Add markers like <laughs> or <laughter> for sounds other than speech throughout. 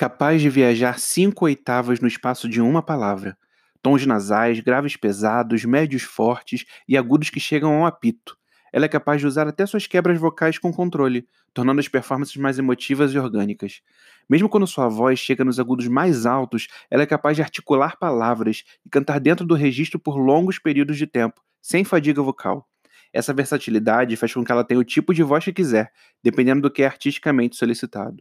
capaz de viajar cinco oitavas no espaço de uma palavra. Tons nasais, graves pesados, médios fortes e agudos que chegam a um apito. Ela é capaz de usar até suas quebras vocais com controle, tornando as performances mais emotivas e orgânicas. Mesmo quando sua voz chega nos agudos mais altos, ela é capaz de articular palavras e cantar dentro do registro por longos períodos de tempo, sem fadiga vocal. Essa versatilidade faz com que ela tenha o tipo de voz que quiser, dependendo do que é artisticamente solicitado.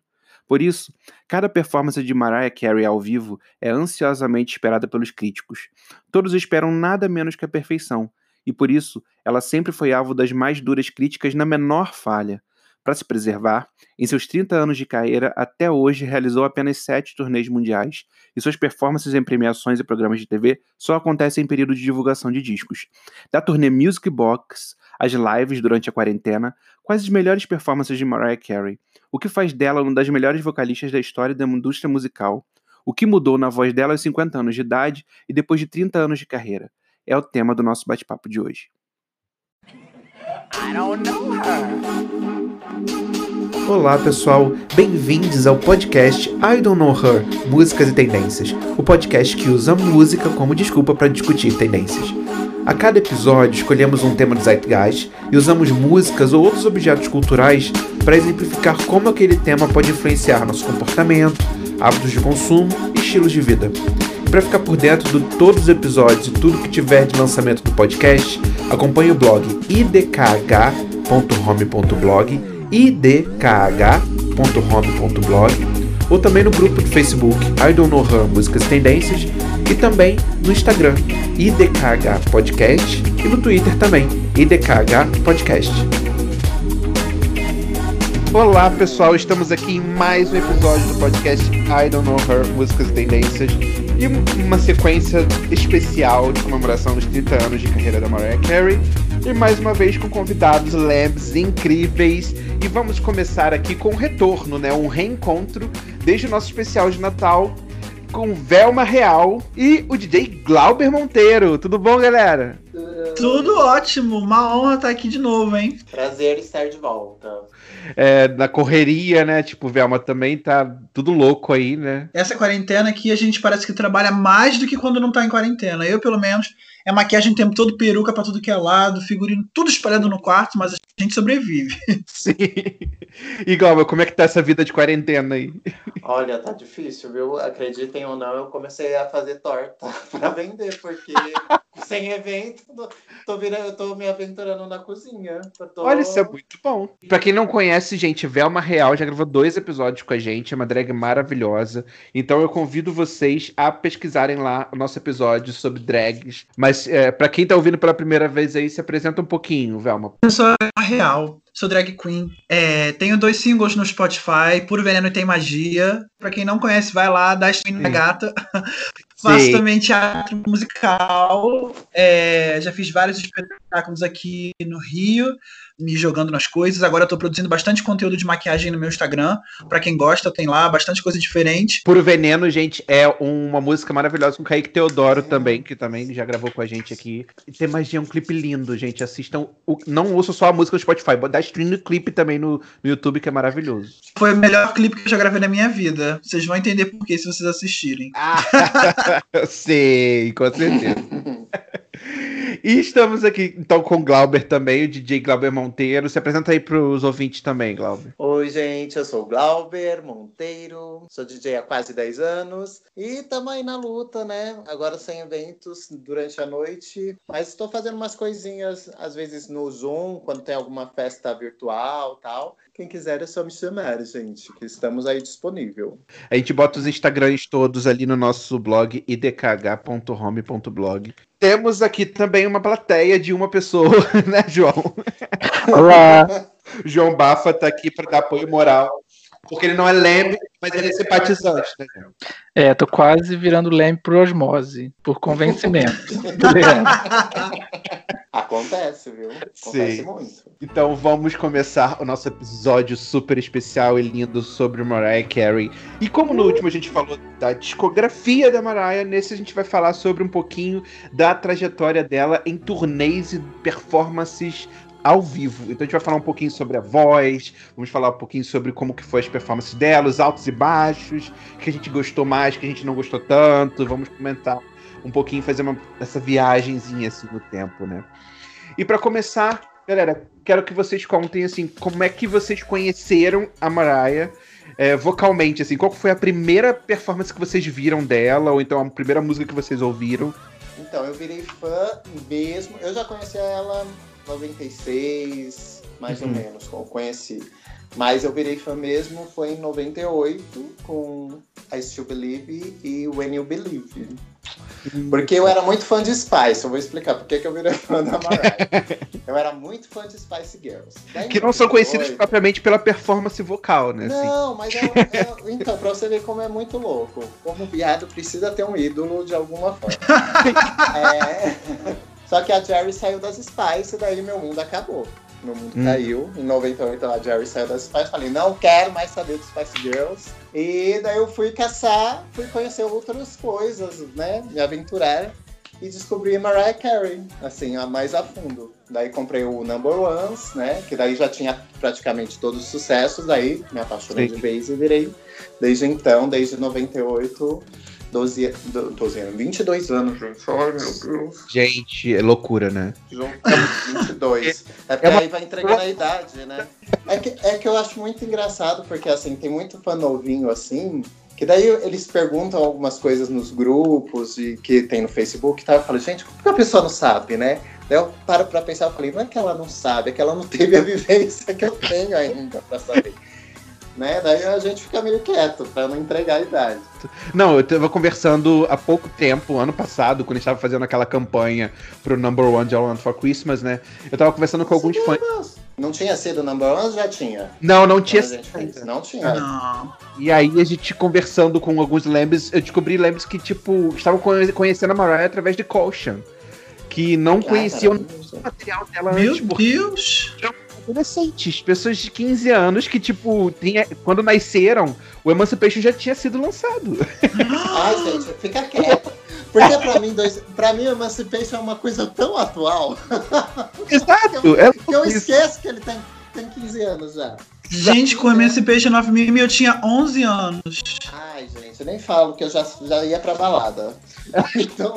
Por isso, cada performance de Mariah Carey ao vivo é ansiosamente esperada pelos críticos. Todos esperam nada menos que a perfeição, e por isso ela sempre foi alvo das mais duras críticas na menor falha. Para se preservar, em seus 30 anos de carreira, até hoje realizou apenas sete turnês mundiais, e suas performances em premiações e programas de TV só acontecem em período de divulgação de discos. Da turnê Music Box as lives durante a quarentena, quais as melhores performances de Mariah Carey, o que faz dela uma das melhores vocalistas da história da indústria musical, o que mudou na voz dela aos 50 anos de idade e depois de 30 anos de carreira. É o tema do nosso bate-papo de hoje. Olá pessoal, bem-vindos ao podcast I Don't Know Her Músicas e Tendências o podcast que usa música como desculpa para discutir tendências. A cada episódio escolhemos um tema do Zeitgeist e usamos músicas ou outros objetos culturais para exemplificar como aquele tema pode influenciar nosso comportamento, hábitos de consumo e estilos de vida. Para ficar por dentro de todos os episódios e tudo que tiver de lançamento do podcast, acompanhe o blog idkh.home.blog, idkh.home.blog ou também no grupo do Facebook I Don't Know Her Músicas Tendências e também no Instagram IDKH Podcast e no Twitter também IDKH Podcast. Olá pessoal, estamos aqui em mais um episódio do podcast I Don't Know Her Músicas Tendências e uma sequência especial de comemoração dos 30 anos de carreira da Mariah Carey e mais uma vez com convidados labs incríveis e vamos começar aqui com um retorno, né, um reencontro desde o nosso especial de Natal com Velma Real e o DJ Glauber Monteiro. Tudo bom, galera? Tudo ótimo, uma honra estar aqui de novo, hein? Prazer estar de volta. É, na correria, né? Tipo, Velma também tá tudo louco aí, né? Essa quarentena aqui a gente parece que trabalha mais do que quando não tá em quarentena. Eu, pelo menos, é maquiagem o tempo todo, peruca para tudo que é lado, figurino tudo espalhado no quarto, mas a gente sobrevive. <laughs> Sim. Galma, como é que tá essa vida de quarentena aí? Olha, tá difícil, viu? Acreditem ou não, eu comecei a fazer torta <laughs> para vender, porque sem evento, tô, virando, eu tô me aventurando na cozinha. Tô... Olha, isso é muito bom. Pra quem não conhece, gente, Velma Real já gravou dois episódios com a gente, é uma drag maravilhosa. Então eu convido vocês a pesquisarem lá o nosso episódio sobre drags. Mas é, pra quem tá ouvindo pela primeira vez aí, se apresenta um pouquinho, Velma. Eu sou a Real, sou drag queen. É, tenho dois singles no Spotify, Puro Veneno e Tem Magia. Pra quem não conhece, vai lá, dá stream na gata. <laughs> Faço também teatro musical. É, já fiz vários espetáculos aqui no Rio me jogando nas coisas. Agora eu tô produzindo bastante conteúdo de maquiagem no meu Instagram. Para quem gosta, tem lá bastante coisa diferente. Puro Veneno, gente, é uma música maravilhosa com o Kaique Teodoro também, que também já gravou com a gente aqui. E tem magia, é um clipe lindo, gente. Assistam. O... Não ouçam só a música no Spotify, dá stream no clipe também no, no YouTube, que é maravilhoso. Foi o melhor clipe que eu já gravei na minha vida. Vocês vão entender por que se vocês assistirem. Ah, <laughs> eu sei, com certeza. <laughs> E estamos aqui então com o Glauber também, o DJ Glauber Monteiro. Se apresenta aí para os ouvintes também, Glauber. Oi, gente, eu sou o Glauber Monteiro, sou DJ há quase 10 anos e estamos aí na luta, né? Agora sem eventos durante a noite, mas estou fazendo umas coisinhas, às vezes no Zoom, quando tem alguma festa virtual tal. Quem quiser é só me chamar, gente, que estamos aí disponível. A gente bota os Instagrams todos ali no nosso blog idkh.home.blog. Temos aqui também uma plateia de uma pessoa, <laughs> né, João? Olá! <laughs> João Bafa está aqui para dar apoio moral porque ele não é leme, mas ele é simpatizante, né? É, tô quase virando leme por osmose, por convencimento. <laughs> <laughs> Acontece, viu? Acontece Sim. muito. Então vamos começar o nosso episódio super especial e lindo sobre Mariah Carey. E como no último a gente falou da discografia da Mariah, nesse a gente vai falar sobre um pouquinho da trajetória dela em turnês e performances ao vivo. Então a gente vai falar um pouquinho sobre a voz, vamos falar um pouquinho sobre como que foi as performances dela, os altos e baixos, que a gente gostou mais, que a gente não gostou tanto. Vamos comentar um pouquinho, fazer uma, essa viagemzinha assim no tempo, né? E para começar, galera, quero que vocês contem assim, como é que vocês conheceram a Mariah é, vocalmente, assim, qual foi a primeira performance que vocês viram dela, ou então a primeira música que vocês ouviram? Então, eu virei fã mesmo. Eu já conhecia ela 96, mais uhum. ou menos, conheci. Mas eu virei fã mesmo foi em 98 com I Still Believe e When You Believe. Porque eu era muito fã de Spice, eu vou explicar por que eu virei fã da Mariah. <laughs> eu era muito fã de Spice Girls. Daí, que não são conhecidos propriamente pela performance vocal, né? Não, assim. mas é, <laughs> é, então, pra você ver como é muito louco. Como viado precisa ter um ídolo de alguma forma. <laughs> é... Só que a Jerry saiu das Spice e daí meu mundo acabou. Meu mundo hum. caiu. Em 98 a Jerry saiu das Spice. Falei, não quero mais saber dos Spice Girls. E daí eu fui caçar, fui conhecer outras coisas, né? Me aventurar e descobri Mariah Carey, assim, a mais a fundo. Daí comprei o Number Ones, né? Que daí já tinha praticamente todos os sucessos, daí me apaixonei Sim. de vez e virei. Desde então, desde 98, 12, 12 anos, 22 anos, gente. Ai, meu Deus. Gente, é loucura, né? 22. É porque é uma... aí vai entregando a idade, né? É que, é que eu acho muito engraçado, porque assim, tem muito fã novinho assim, que daí eles perguntam algumas coisas nos grupos e que tem no Facebook e tal. Eu falo, gente, como que a pessoa não sabe, né? Daí eu paro pra pensar e falei, não é que ela não sabe, é que ela não teve a <laughs> vivência que eu tenho ainda pra saber né? Daí a gente fica meio quieto para não entregar a idade. Não, eu tava conversando há pouco tempo, ano passado, quando a gente tava fazendo aquela campanha pro Number One de All Want for Christmas, né? Eu tava conversando com alguns fãs. Não tinha sido Number One já tinha? Não, não tinha sido. Não tinha. Não. E aí a gente conversando com alguns lembres, eu descobri lembres que, tipo, estavam conhecendo a Mariah através de Caution. Que não conheciam o material dela Meu antes. Meu Deus! Porque adolescentes, pessoas de 15 anos que, tipo, tinha, quando nasceram, o Emancipation já tinha sido lançado. Ai, <laughs> gente, fica quieto. Porque pra mim, dois, pra mim, o Emancipation é uma coisa tão atual. <laughs> Exato. que eu, é que eu esqueço que ele tem, tem 15 anos já. Gente, com o Emancipation of Me, eu tinha 11 anos. Ai, gente, eu nem falo que eu já, já ia pra balada. <laughs> Então,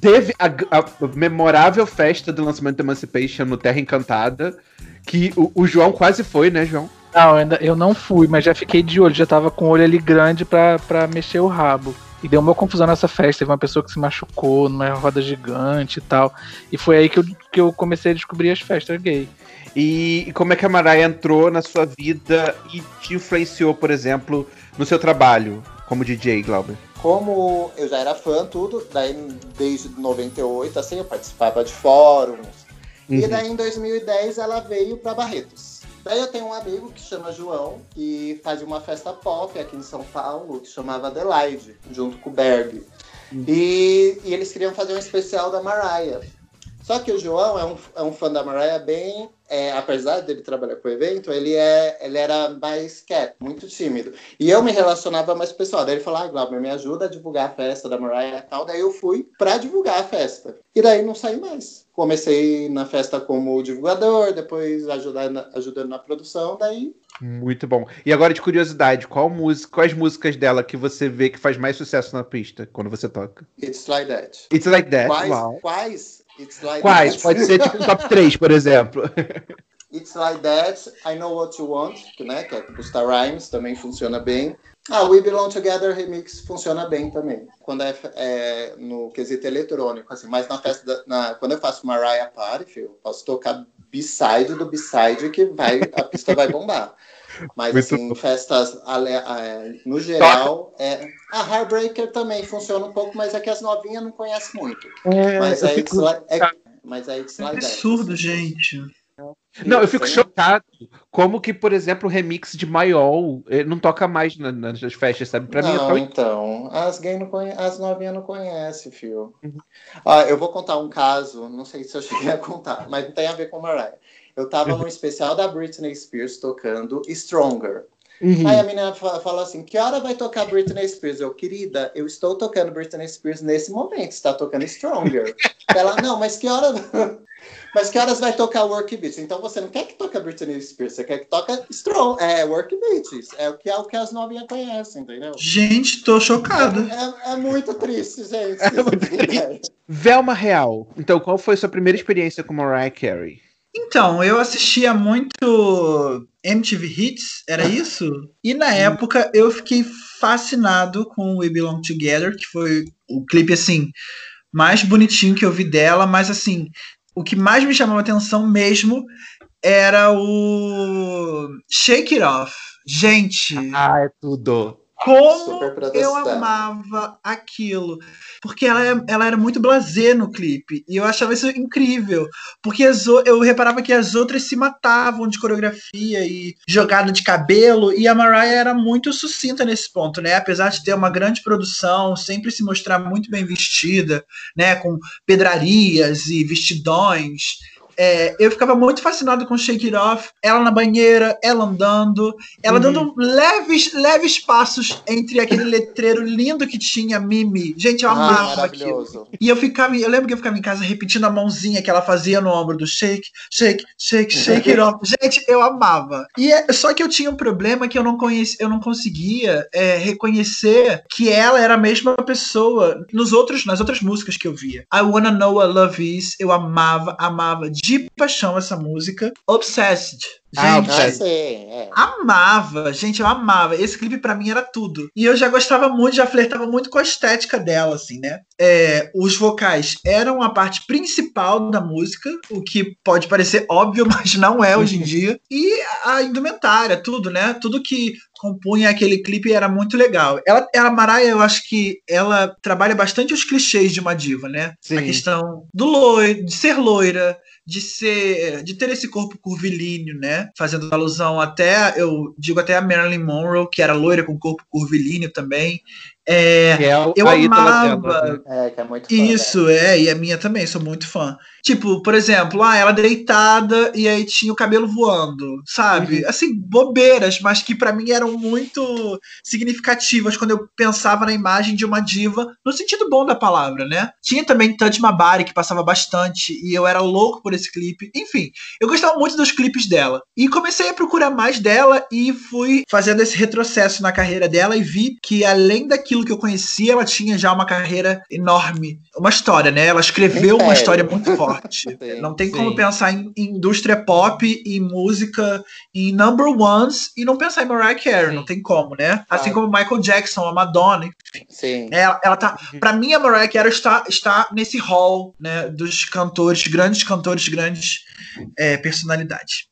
teve a, a, memorável festa do lançamento do Emancipation no Terra Encantada, que o, o, João quase foi, né, João? Não, ainda, eu não fui, mas já fiquei de olho, já tava com o olho ali grande pra, pra mexer o rabo. E deu uma confusão nessa festa, teve uma pessoa que se machucou numa roda gigante e tal. E foi aí que eu, que eu comecei a descobrir as festas gay. E, e como é que a Mariah entrou na sua vida e te influenciou, por exemplo, no seu trabalho como DJ, Glauber? Como eu já era fã, tudo, daí desde 98, assim, eu participava de fóruns, Uhum. E daí em 2010 ela veio para Barretos. Daí eu tenho um amigo que chama João, que fazia uma festa pop aqui em São Paulo, que chamava Adelaide, junto com o Berg. Uhum. E, e, eles queriam fazer um especial da Mariah. Só que o João é um, é um fã da Mariah bem é, apesar dele trabalhar com o evento, ele, é, ele era mais quieto, muito tímido. E eu me relacionava mais pessoal. Daí ele falou, ah, Glauber, me ajuda a divulgar a festa da Mariah e tal. Daí eu fui para divulgar a festa. E daí não saí mais. Comecei na festa como divulgador, depois ajudando, ajudando na produção, daí... Muito bom. E agora, de curiosidade, qual música, quais músicas dela que você vê que faz mais sucesso na pista, quando você toca? It's Like That. It's Like That, quais, wow. Quais Like Quais? That. Pode ser tipo um top 3, por exemplo. It's Like That, I Know What You Want, que, né, que é do Star Rhymes, também funciona bem. Ah, We Belong Together Remix funciona bem também. Quando é, é no quesito eletrônico, assim, mas na festa, da, na, quando eu faço Mariah Party, filho, posso tocar B-side do B-side que vai, a pista vai bombar. Mas Muito assim, bom. festas no geral, é... a Heartbreaker também funciona um pouco, mas é que as novinhas não conhecem muito. É, mas, é, fico... é, mas é It's Like absurdo, gente. Não, eu fico chocado. Como que, por exemplo, o remix de Maiol não toca mais nas festas, sabe? Pra não, mim é tão... então. As gay não conhe... as novinhas não conhecem, fio. Uhum. Ah, eu vou contar um caso, não sei se eu cheguei a contar, mas não tem a ver com Mariah. Eu tava <laughs> no especial da Britney Spears tocando Stronger. Uhum. Aí a menina falou assim: que hora vai tocar Britney Spears? Eu, querida, eu estou tocando Britney Spears nesse momento, está tocando Stronger. Ela, não, mas que hora. <laughs> Mas que horas vai tocar Work Beats? Então você não quer que toque a Britney Spears, você quer que toque Strong, é Work Beats. É o que, é o que as novinhas conhecem, entendeu? Gente, tô chocado. É, é, é muito triste, gente. <laughs> É muito triste. Velma Real. Então, qual foi a sua primeira experiência com Mariah Carey? Então, eu assistia muito MTV Hits, era isso? E na época eu fiquei fascinado com We Belong Together, que foi o clipe assim mais bonitinho que eu vi dela, mas assim, o que mais me chamou a atenção mesmo era o Shake It Off. Gente. Ah, é tudo. Como eu amava aquilo. Porque ela, ela era muito blasé no clipe. E eu achava isso incrível. Porque as, eu reparava que as outras se matavam de coreografia e jogada de cabelo. E a Mariah era muito sucinta nesse ponto, né? Apesar de ter uma grande produção, sempre se mostrar muito bem vestida, né? Com pedrarias e vestidões. É, eu ficava muito fascinado com Shake It Off, ela na banheira, ela andando, ela uhum. dando leves, leves passos entre aquele letreiro lindo que tinha Mimi. Gente, eu ah, amava aquilo. E eu ficava, eu lembro que eu ficava em casa repetindo a mãozinha que ela fazia no ombro do Shake, Shake, Shake, Shake It Off. Gente, eu amava. E é, só que eu tinha um problema que eu não conhecia, eu não conseguia é, reconhecer que ela era a mesma pessoa nos outros, nas outras músicas que eu via. I Wanna Know What Love Is, eu amava, amava de paixão essa música. Obsessed. Ah, gente, ah, sim, é. amava, gente, eu amava. Esse clipe para mim era tudo. E eu já gostava muito, já flertava muito com a estética dela, assim, né? É, os vocais eram a parte principal da música, o que pode parecer óbvio, <laughs> mas não é hoje em dia. E a indumentária, tudo, né? Tudo que compunha aquele clipe era muito legal. Ela, ela Mariah, eu acho que ela trabalha bastante os clichês de uma diva, né? Sim. A questão do loiro, de ser loira, de ser de ter esse corpo curvilíneo, né? Fazendo alusão até, eu digo até a Marilyn Monroe, que era loira com corpo curvilíneo também. É, é eu amava. Né? É, que é muito fã, Isso, né? é, e a minha também, sou muito fã. Tipo, por exemplo, ah, ela deitada e aí tinha o cabelo voando, sabe? Uhum. Assim, bobeiras, mas que para mim eram muito significativas quando eu pensava na imagem de uma diva, no sentido bom da palavra, né? Tinha também Touch Mabari, que passava bastante, e eu era louco por esse clipe. Enfim, eu gostava muito dos clipes dela. E comecei a procurar mais dela e fui fazendo esse retrocesso na carreira dela e vi que além daquilo aquilo que eu conhecia, ela tinha já uma carreira enorme. Uma história, né? Ela escreveu uma história muito forte. <laughs> Sim, não tem sim. como pensar em, indústria pop, em música, em number ones e não pensar em Mariah Carey. Sim. Não tem como, né? Assim como Michael Jackson, a Madonna, enfim. Sim. Ela, ela tá. Uhum. Pra mim, a Mariah Carey está, está nesse hall, né? Dos cantores, grandes cantores, grandes é, personalidades.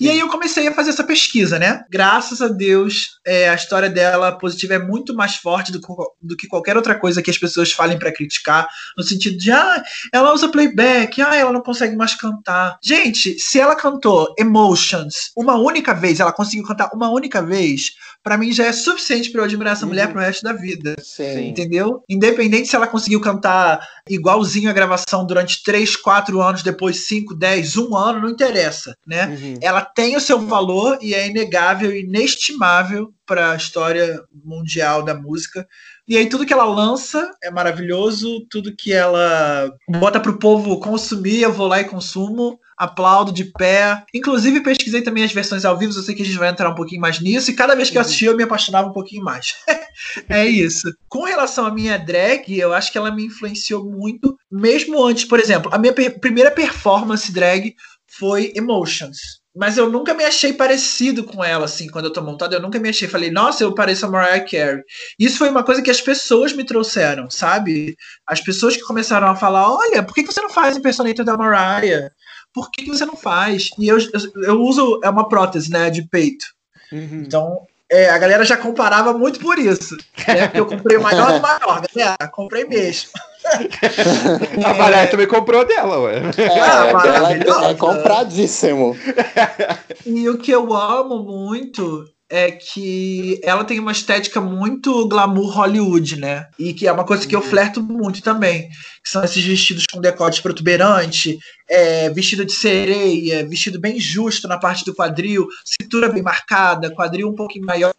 E aí eu comecei a fazer essa pesquisa, né? Graças a Deus, é, a história dela positiva é muito mais forte do, do que qualquer outra coisa que as pessoas falem para criticar, no sentido de, ah, ela usa playback, ah, ela não consegue mais cantar. Gente, se ela cantou Emotions uma única vez, ela conseguiu cantar uma única vez, para mim já é suficiente para eu admirar essa uhum. mulher pro resto da vida. Sim. Entendeu? Independente se ela conseguiu cantar igualzinho a gravação durante 3, 4 anos, depois 5, 10, 1 ano, não interessa, né? Uhum. Ela tem o seu valor e é inegável, inestimável para a história mundial da música. E aí tudo que ela lança é maravilhoso, tudo que ela bota pro povo consumir, eu vou lá e consumo, aplaudo de pé. Inclusive pesquisei também as versões ao vivo, eu sei que a gente vai entrar um pouquinho mais nisso, e cada vez que eu assisti eu me apaixonava um pouquinho mais. <laughs> é isso. Com relação à minha drag, eu acho que ela me influenciou muito, mesmo antes, por exemplo, a minha per primeira performance drag foi Emotions mas eu nunca me achei parecido com ela, assim, quando eu tô montado, eu nunca me achei. Falei, nossa, eu pareço a Mariah Carey. Isso foi uma coisa que as pessoas me trouxeram, sabe? As pessoas que começaram a falar: olha, por que você não faz impersonator da Mariah? Por que você não faz? E eu, eu, eu uso, é uma prótese, né, de peito. Uhum. Então, é, a galera já comparava muito por isso. Né? Porque eu comprei o maior do maior, galera. Comprei mesmo. <laughs> a Mariah também comprou dela, ué. É, ah, é, é compradíssimo. E o que eu amo muito é que ela tem uma estética muito glamour Hollywood, né? E que é uma coisa que eu uhum. flerto muito também. Que são esses vestidos com decote protuberante, é, vestido de sereia, vestido bem justo na parte do quadril, cintura bem marcada, quadril um pouquinho maior,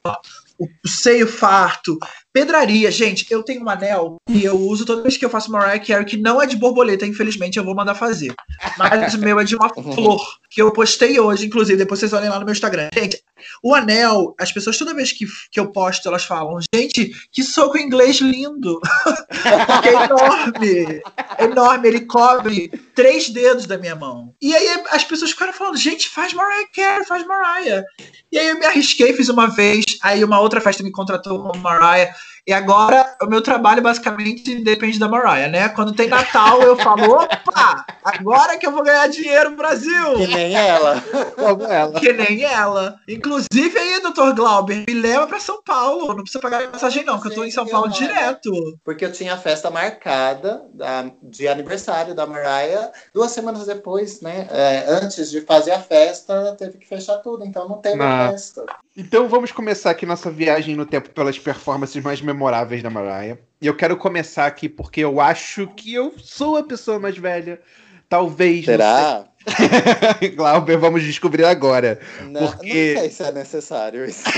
o seio farto, pedraria. Gente, eu tenho um anel que eu uso toda vez que eu faço Mariah Carey, que não é de borboleta, infelizmente, eu vou mandar fazer. Mas o meu é de uma <laughs> flor, que eu postei hoje, inclusive, depois vocês olhem lá no meu Instagram. Gente, o anel, as pessoas toda vez que, que eu posto, elas falam, gente, que soco inglês lindo. <laughs> Porque é enorme. É enorme, ele cobre três dedos da minha mão. E aí as pessoas ficaram falando, gente, faz Mariah Carey, faz Mariah. E aí eu me arrisquei, fiz uma vez, aí uma outra festa me contratou como Mariah. E agora o meu trabalho basicamente depende da Mariah, né? Quando tem Natal, eu falo, opa, agora que eu vou ganhar dinheiro no Brasil. Que nem ela. Como ela. Que nem ela. Inclusive aí, doutor Glauber, me leva pra São Paulo. Não precisa pagar passagem, não, que eu tô em São Paulo eu direto. Porque eu tinha a festa marcada da- de aniversário da Mariah. Duas semanas depois, né? é, antes de fazer a festa, teve que fechar tudo. Então não teve Ah. festa. Então vamos começar aqui nossa viagem no tempo pelas performances mais memoráveis da Mariah. E eu quero começar aqui porque eu acho que eu sou a pessoa mais velha. Talvez. Será? <laughs> Glauber, vamos descobrir agora. Não, Porque- não sei se é necessário isso. <laughs>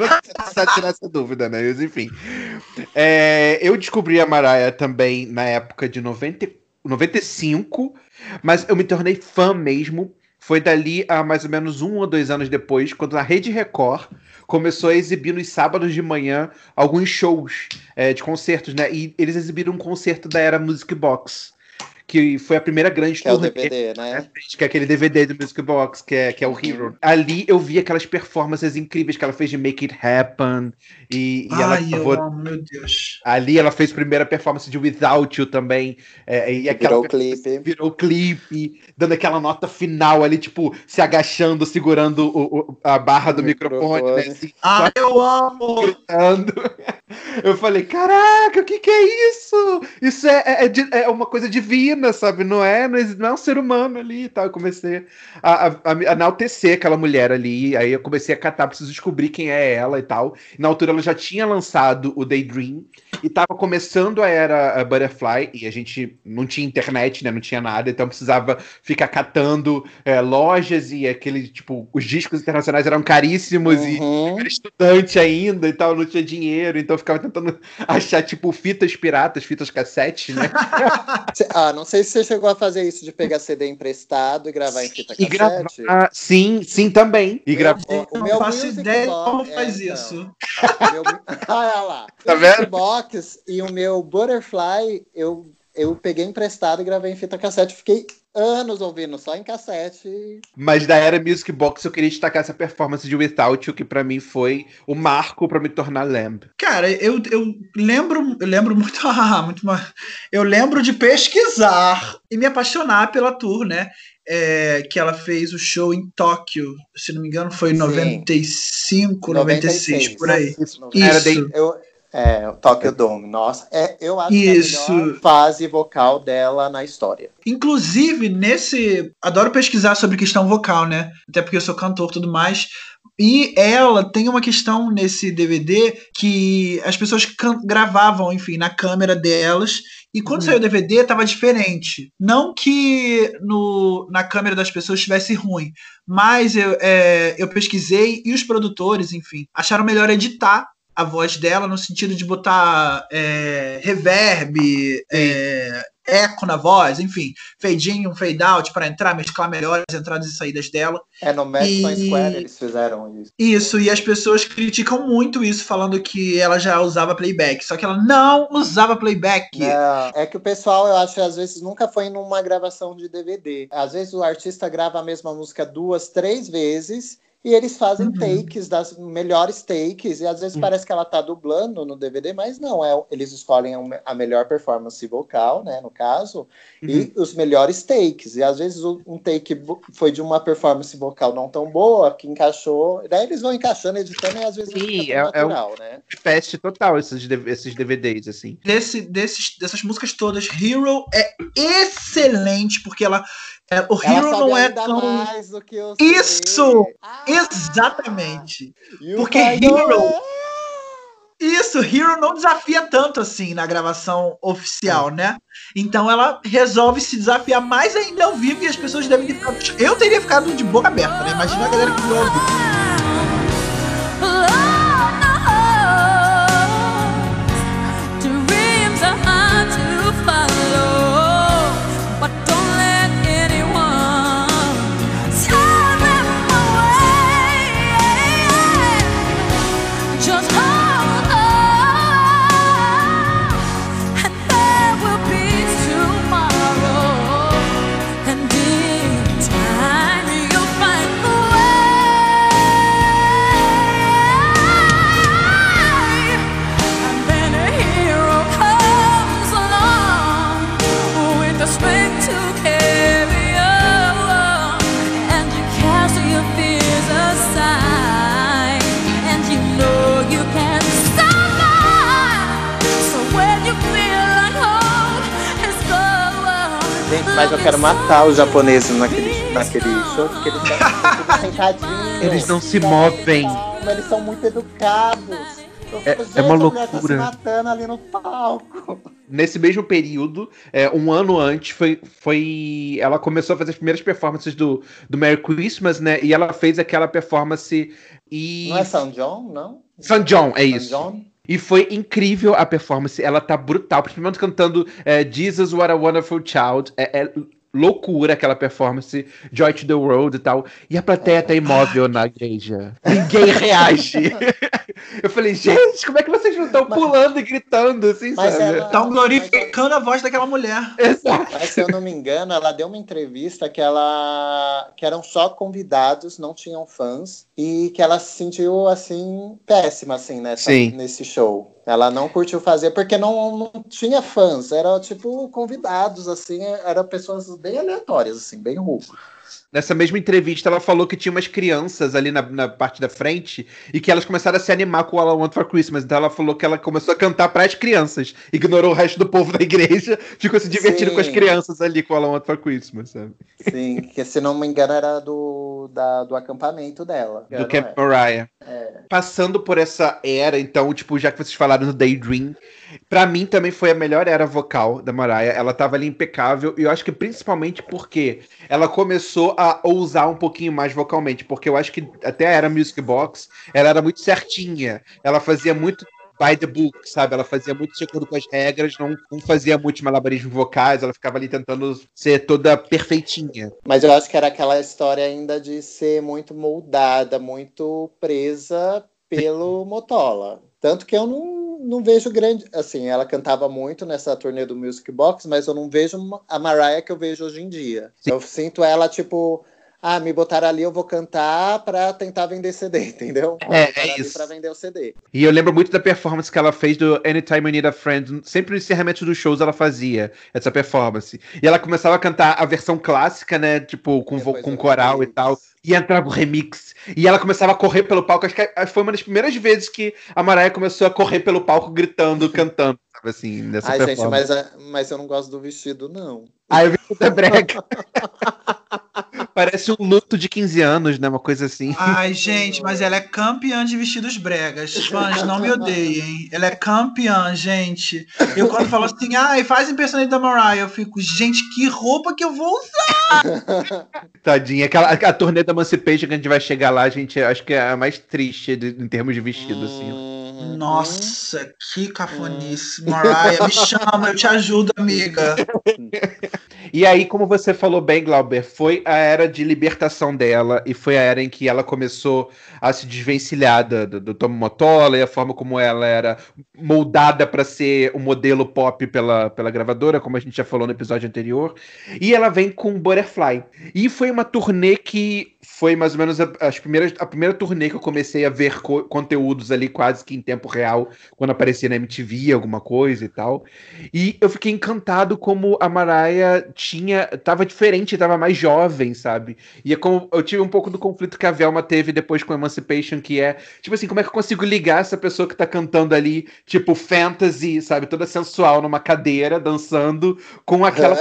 Não precisa tirar essa dúvida, né? Mas enfim. É, eu descobri a Mariah também na época de 90, 95, mas eu me tornei fã mesmo. Foi dali a mais ou menos um ou dois anos depois, quando a Rede Record começou a exibir nos sábados de manhã alguns shows é, de concertos, né? E eles exibiram um concerto da era Music Box, que foi a primeira grande Que é o turnê DVD, né? que é aquele DVD do Music Box, que é, que é o Hero. Ali eu vi aquelas performances incríveis que ela fez de Make It Happen. E, e ela Ai, eu gravou- amo, meu Deus. Ali ela fez a primeira performance de Without You também. é, e aquela Virou o clipe. virou clipe, dando aquela nota final ali, tipo, se agachando, segurando o- o- a barra do O microfone, né? microfone. Assim, Ai, eu amo. gritando. Eu falei, caraca, o que que é isso? Isso é, é, é é uma coisa divina, sabe? É, não é, não é um ser humano ali e tal. Eu comecei a, a, a enaltecer aquela mulher ali. Aí eu comecei a catar, preciso descobrir quem é ela e tal. Na altura ela já tinha lançado o Daydream e tava começando a era a Butterfly e a gente não tinha internet, né? Não tinha nada, então precisava ficar catando é, lojas e aquele, tipo, os discos internacionais eram caríssimos e Uhum. era estudante ainda e tal, não tinha dinheiro, então eu ficava tentando <laughs> achar, tipo, fitas piratas, fitas cassete, né? <laughs> Ah, não sei se você chegou a fazer isso de pegar CD emprestado e gravar em fita E gravar. cassete. Sim, sim, também. E Eu- gravar. o não meu faço ideia Box- como é, faz então. isso. O meu... <laughs> Olha lá. Tá O vendo? Box e o meu Butterfly, eu, eu peguei emprestado e gravei em fita cassete. Fiquei anos ouvindo só em cassete. Mas da era Music Box eu queria destacar essa performance de Without You, que pra mim foi o marco pra me tornar Lamb. Cara, eu, eu lembro, eu lembro muito, <laughs> ah, muito mais. Eu lembro de pesquisar e me apaixonar pela tour, né? É, que ela fez o show em Tóquio, se não me engano, foi em Sim. 95, 96, por aí. Era Isso. daí- Eu, é, o Tokyo Dome, nossa, é, eu acho Isso. que é a melhor fase vocal dela na história. Inclusive, nesse. Adoro pesquisar sobre questão vocal, né? Até porque eu sou cantor e tudo mais. E ela tem uma questão nesse DVD que as pessoas gravavam, enfim, na câmera delas. E quando saiu o DVD, tava diferente. Não que no, na câmera das pessoas estivesse ruim, mas eu, é, eu pesquisei e os produtores, enfim, acharam melhor editar a voz dela no sentido de botar é, reverb, é, eco na voz, enfim, fade in, um fade out para entrar, mesclar melhor as entradas e saídas dela. É no Madison E- Square eles fizeram isso. Isso, e as pessoas criticam muito isso, falando que ela já usava playback, só que ela não usava playback. Não, é que o pessoal, eu acho que às vezes nunca foi numa gravação de DVD. Às vezes o artista grava a mesma música duas, três vezes e eles fazem Uhum. takes das melhores takes e às vezes Uhum. parece que ela tá dublando no DVD, mas não, é, eles escolhem a- melhor performance vocal, né, no caso, Uhum. e os melhores takes. E às vezes um take foi de uma performance vocal não tão boa, que encaixou, daí eles vão encaixando, editando e às vezes Sim, fica é- tão é um- natural, né? Fest total esses, esses DVDs, assim. Desse, desses, dessas músicas todas, Hero é excelente, porque ela. É, o Ela Hero não é tão. mais do que o Isso! Ah! Exatamente. Porque Hero-. Isso, Hero não desafia tanto assim na gravação oficial, né? Então ela resolve se desafiar mais ainda ao vivo e as pessoas devem. Eu teria ficado de boca aberta, né? Imagina a galera que ouve. Love Mas eu quero matar os japoneses naquele, naquele show, porque eles estão <laughs> sentadinhos. Eles não se Tá movem. Mas eles são muito educados. É- é uma "Gente, a mulher Tá loucura." matando ali no palco. Nesse mesmo período, é, um ano antes, foi, foi. Ela começou a fazer as primeiras performances do, do Merry Christmas, né? E ela fez aquela performance. E. Não é São John, não? San John, é São isso. John? E foi incrível a performance. Ela tá brutal. Principalmente cantando é, Jesus, What a Wonderful Child. É, é loucura aquela performance. Joy to the World e tal. E a plateia tá imóvel na igreja. Ninguém reage. <laughs> Eu falei, gente, como é que vocês não estão Mas- pulando e gritando, assim, Mas sabe? Estão glorificando a voz daquela mulher. Exato. Mas se eu não me engano, ela deu uma entrevista que ela que eram só convidados, não tinham fãs, e que ela se sentiu assim péssima assim nessa, Sim. nesse show. Ela não curtiu fazer porque não, não tinha fãs, era tipo convidados assim, eram pessoas bem aleatórias assim, bem ruins. Nessa mesma entrevista, ela falou que tinha umas crianças ali na, na parte da frente e que elas começaram a se animar com All I Want for Christmas. Então ela falou que ela começou a cantar para as crianças, ignorou o resto do povo da igreja, <laughs> ficou se divertindo Sim. com as crianças ali com All I Want for Christmas, sabe? Sim, que se não me engano era do, da, do acampamento dela. Do Camp Mariah. Passando por essa era, então, tipo, já que vocês falaram do Daydream, pra mim também foi a melhor era vocal da Mariah. Ela tava ali impecável, e eu acho que principalmente porque ela começou a ousar um pouquinho mais vocalmente, porque eu acho que até a era Music Box, ela era muito certinha. Ela fazia muito by the book, sabe? Ela fazia muito de acordo com as regras, não, não fazia muitos malabarismos vocais, ela ficava ali tentando ser toda perfeitinha. Mas eu acho que era aquela história ainda de ser muito moldada, muito presa pelo Motola. Tanto que eu não, não vejo grande. Assim, ela cantava muito nessa turnê do Music Box, mas eu não vejo a Mariah que eu vejo hoje em dia. Sim. Eu sinto ela, tipo. Ah, me botaram ali, eu vou cantar pra tentar vender CD, <laughs> entendeu? É, é isso. Pra vender o CD. E eu lembro muito da performance que ela fez do Anytime You Need a Friend. Sempre no encerramento dos shows ela fazia essa performance. E ela começava a cantar a versão clássica, né? Tipo, com, Depois com coral e tal. E entrava o remix. E ela começava a correr pelo palco. Acho que foi uma das primeiras vezes que a Mariah começou a correr pelo palco gritando, cantando, sabe assim, nessa Ai, gente, performance. mas, a- mas eu não gosto do vestido, não. Aí eu vi da brega. <laughs> Parece um luto de 15 anos, né? Uma coisa assim. Ai, gente, mas ela é campeã de vestidos bregas. Fãs, não me odeiem. Ela é campeã, gente. Eu quando falo assim, ai, faz impressionante da Mariah, eu fico, gente, que roupa que eu vou usar? <laughs> Tadinha. Aquela, a turnê da Emancipation que a gente vai chegar lá, gente, acho que é a mais triste de- em termos de vestido, assim. Uhum. Nossa, que cafonice. Mariah, me chama, eu te ajudo, amiga. E aí, como você falou bem, Glauber, foi a era de libertação dela e foi a era em que ela começou a se desvencilhar do, do Tom Motola e a forma como ela era moldada para ser um modelo pop pela, pela gravadora, como a gente já falou no episódio anterior. E ela vem com Butterfly. E foi uma turnê que foi mais ou menos a, as primeiras, a primeira turnê que eu comecei a ver co- conteúdos ali quase que em tempo real, quando aparecia na MTV, alguma coisa e tal. E eu fiquei encantado como a Mariah tinha. tava diferente, tava mais jovem, sabe? E é como eu tive um pouco do conflito que a Velma teve depois com Emancipation, que é, tipo assim, como é que eu consigo ligar essa pessoa que tá cantando ali, tipo, fantasy, sabe? Toda sensual numa cadeira, dançando, com aquela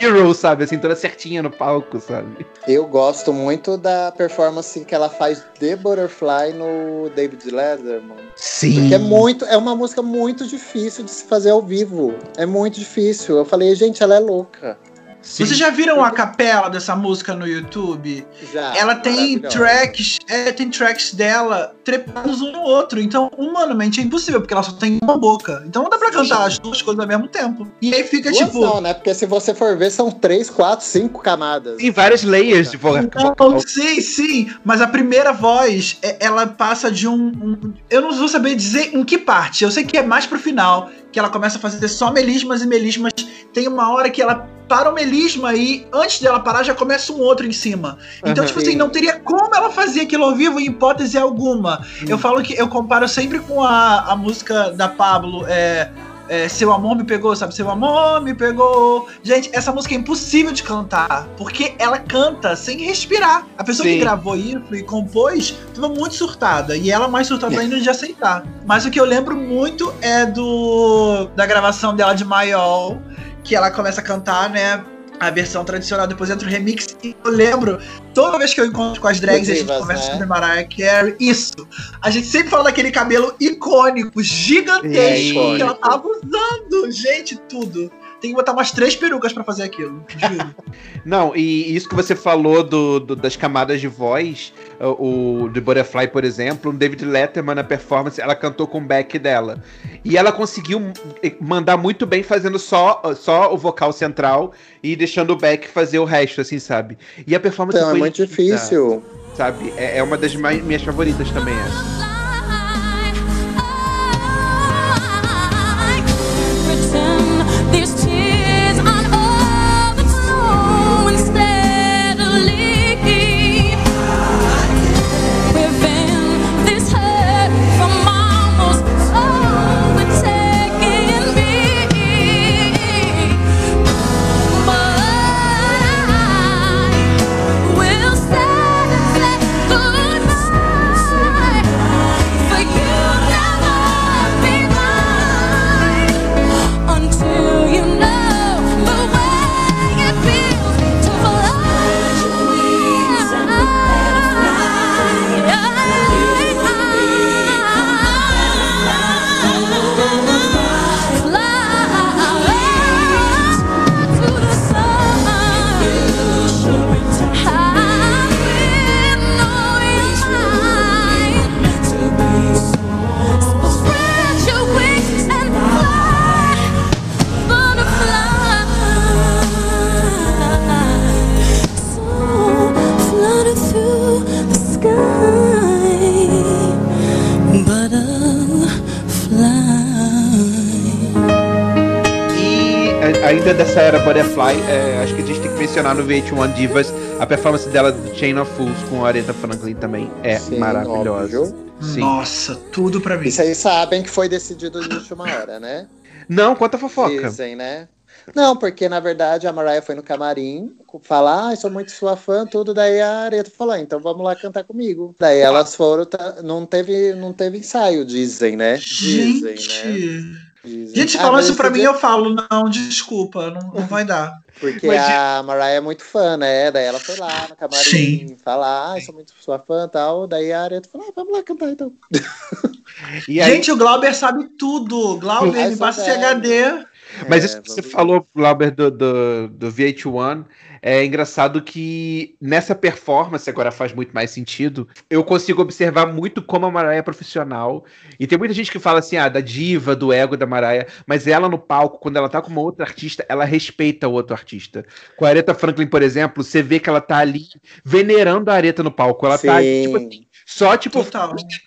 hero, sabe? Assim, toda certinha no palco, sabe? Eu gosto muito da performance que ela faz de Butterfly no David Letterman. Sim. Porque é muito, é uma música muito difícil de se fazer ao vivo. É muito difícil. Eu falei, gente, ela é louca. Vocês já viram a capela dessa música no YouTube? Já. Ela tem tracks, é, tem tracks dela trepados um no outro. Então, humanamente é impossível, porque ela só tem uma boca. Então não dá pra cantar as duas coisas ao mesmo tempo. E aí fica Duas tipo. não, né? Porque se você for ver, são três, quatro, cinco camadas. Tem vários layers de vocal. Não, sim, sim, mas a primeira voz, é- ela passa de um, um- Eu não vou saber dizer em que parte. Eu sei que é mais pro final, que ela começa a fazer só melismas e melismas. Tem uma hora que ela para o melisma e antes dela parar já começa um outro em cima. Então, Aham. tipo assim, não teria como ela fazer aquilo ao vivo em hipótese alguma. Eu falo que eu comparo sempre com a, a música da Pablo, é, é, Seu Amor Me Pegou, sabe? Seu Amor Me Pegou. Gente, essa música é impossível de cantar, porque ela canta sem respirar. A pessoa Sim. que gravou isso e compôs tava muito surtada, e ela mais surtada ainda de aceitar. Mas o que eu lembro muito é do da gravação dela de Maiol, que ela começa a cantar, né? a versão tradicional, depois entra o remix. E eu lembro, toda vez que eu encontro com as drags, a gente Divas, conversa né? sobre Mariah Carey. Isso. A gente sempre fala daquele cabelo icônico, gigantesco, É, que icônico. ela tava usando. Gente, tudo. Tem que botar umas três perucas pra fazer aquilo. <laughs> Não, e isso que você falou do, do- das camadas de voz, o, o The Butterfly, por exemplo, o David Letterman na performance, ela cantou com o back dela. E ela conseguiu mandar muito bem fazendo só, só o vocal central e deixando o back fazer o resto, assim, sabe? E a performance Então, é foi muito linda, difícil. Sabe? É, é uma das mais- minhas favoritas também, essa. Gente no VH1 Divas a performance dela do Chain of Fools com a Aretha Franklin também é Sim, maravilhosa. óbvio. Sim. Nossa, tudo pra mim. E vocês sabem que foi decidido de última hora, né? Não, conta a fofoca. Dizem, né? Não, porque na verdade a Mariah foi no camarim falar, ah, sou muito sua fã, tudo. Daí a Aretha falou, ah, então vamos lá cantar comigo. Daí elas foram, tá- não teve, não teve ensaio, dizem, né? Dizem, né? Gente. Dizem. Gente, Ah, isso pra mim, dia- eu falo, não, desculpa, não, não vai dar. Porque Mas a Mariah é muito fã, né? Daí ela foi lá no camarim Sim. falar, ah, sou muito sua fã e tal. Daí a Aretha falou, ah, vamos lá cantar então. E <laughs> aí- Gente, o Glauber sabe tudo. Glauber, me passa esse velho. HD. Mas É, isso que você vamos- falou, Glauber, do, do, do VH1, é engraçado que nessa performance, agora faz muito mais sentido, eu consigo observar muito como a Mariah é profissional. E tem muita gente que fala assim, ah, da diva, do ego da Mariah, mas ela no palco, quando ela tá com uma outra artista, ela respeita o outro artista. Com a Aretha Franklin, por exemplo, você vê que ela tá ali venerando a Aretha no palco. Ela tá ali, tipo Sim. assim, só tipo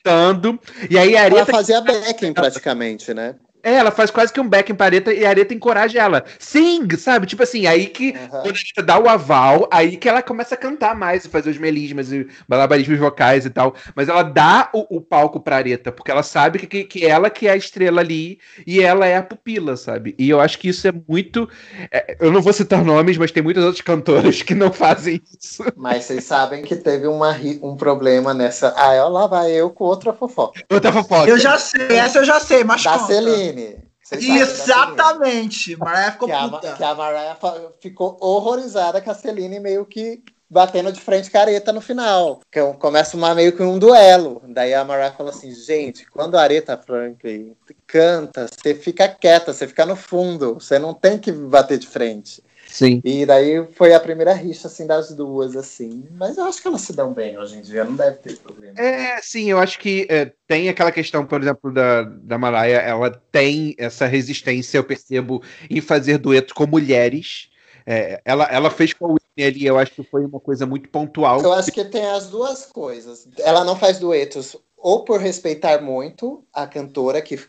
cantando. E aí a Ela Aretha fazia backing praticamente, né? É, ela faz quase que um backing pra Areta e a Areta encoraja ela. Sing, sabe? Tipo assim, aí que Aham. quando a Areta dá o aval, aí que ela começa a cantar mais, e fazer os melismas e malabarismos vocais e tal. Mas ela dá o, o palco pra Areta, porque ela sabe que, que, que ela que é a estrela ali e ela é a pupila, sabe? E eu acho que isso é muito. é, eu não vou citar nomes, mas tem muitas outras cantoras que não fazem isso. Mas vocês sabem que teve uma, um problema nessa. Ah, lá vai eu com outra fofoca. Outra fofoca. Eu já sei, essa eu já sei, mas Da conta. Celine. Da Celine. Exatamente. Mariah ficou Que a, puta. que a Mariah ficou horrorizada com a Celine meio que batendo de frente careta no final. Que é começa uma, meio que um duelo. Daí a Mariah falou assim, gente, quando a Aretha Franklin canta, você fica quieta, você fica no fundo, você não tem que bater de frente. Sim. E daí foi a primeira rixa, assim, das duas, assim. Mas eu acho que elas se dão bem hoje em dia, não deve ter problema. É, sim, eu acho que é, tem aquela questão, por exemplo, da, da Mariah, ela tem essa resistência, eu percebo, em fazer duetos com mulheres. É, ela, ela fez com a Whitney ali, eu acho que foi uma coisa muito pontual. Eu acho que tem as duas coisas. Ela não faz duetos ou por respeitar muito a cantora que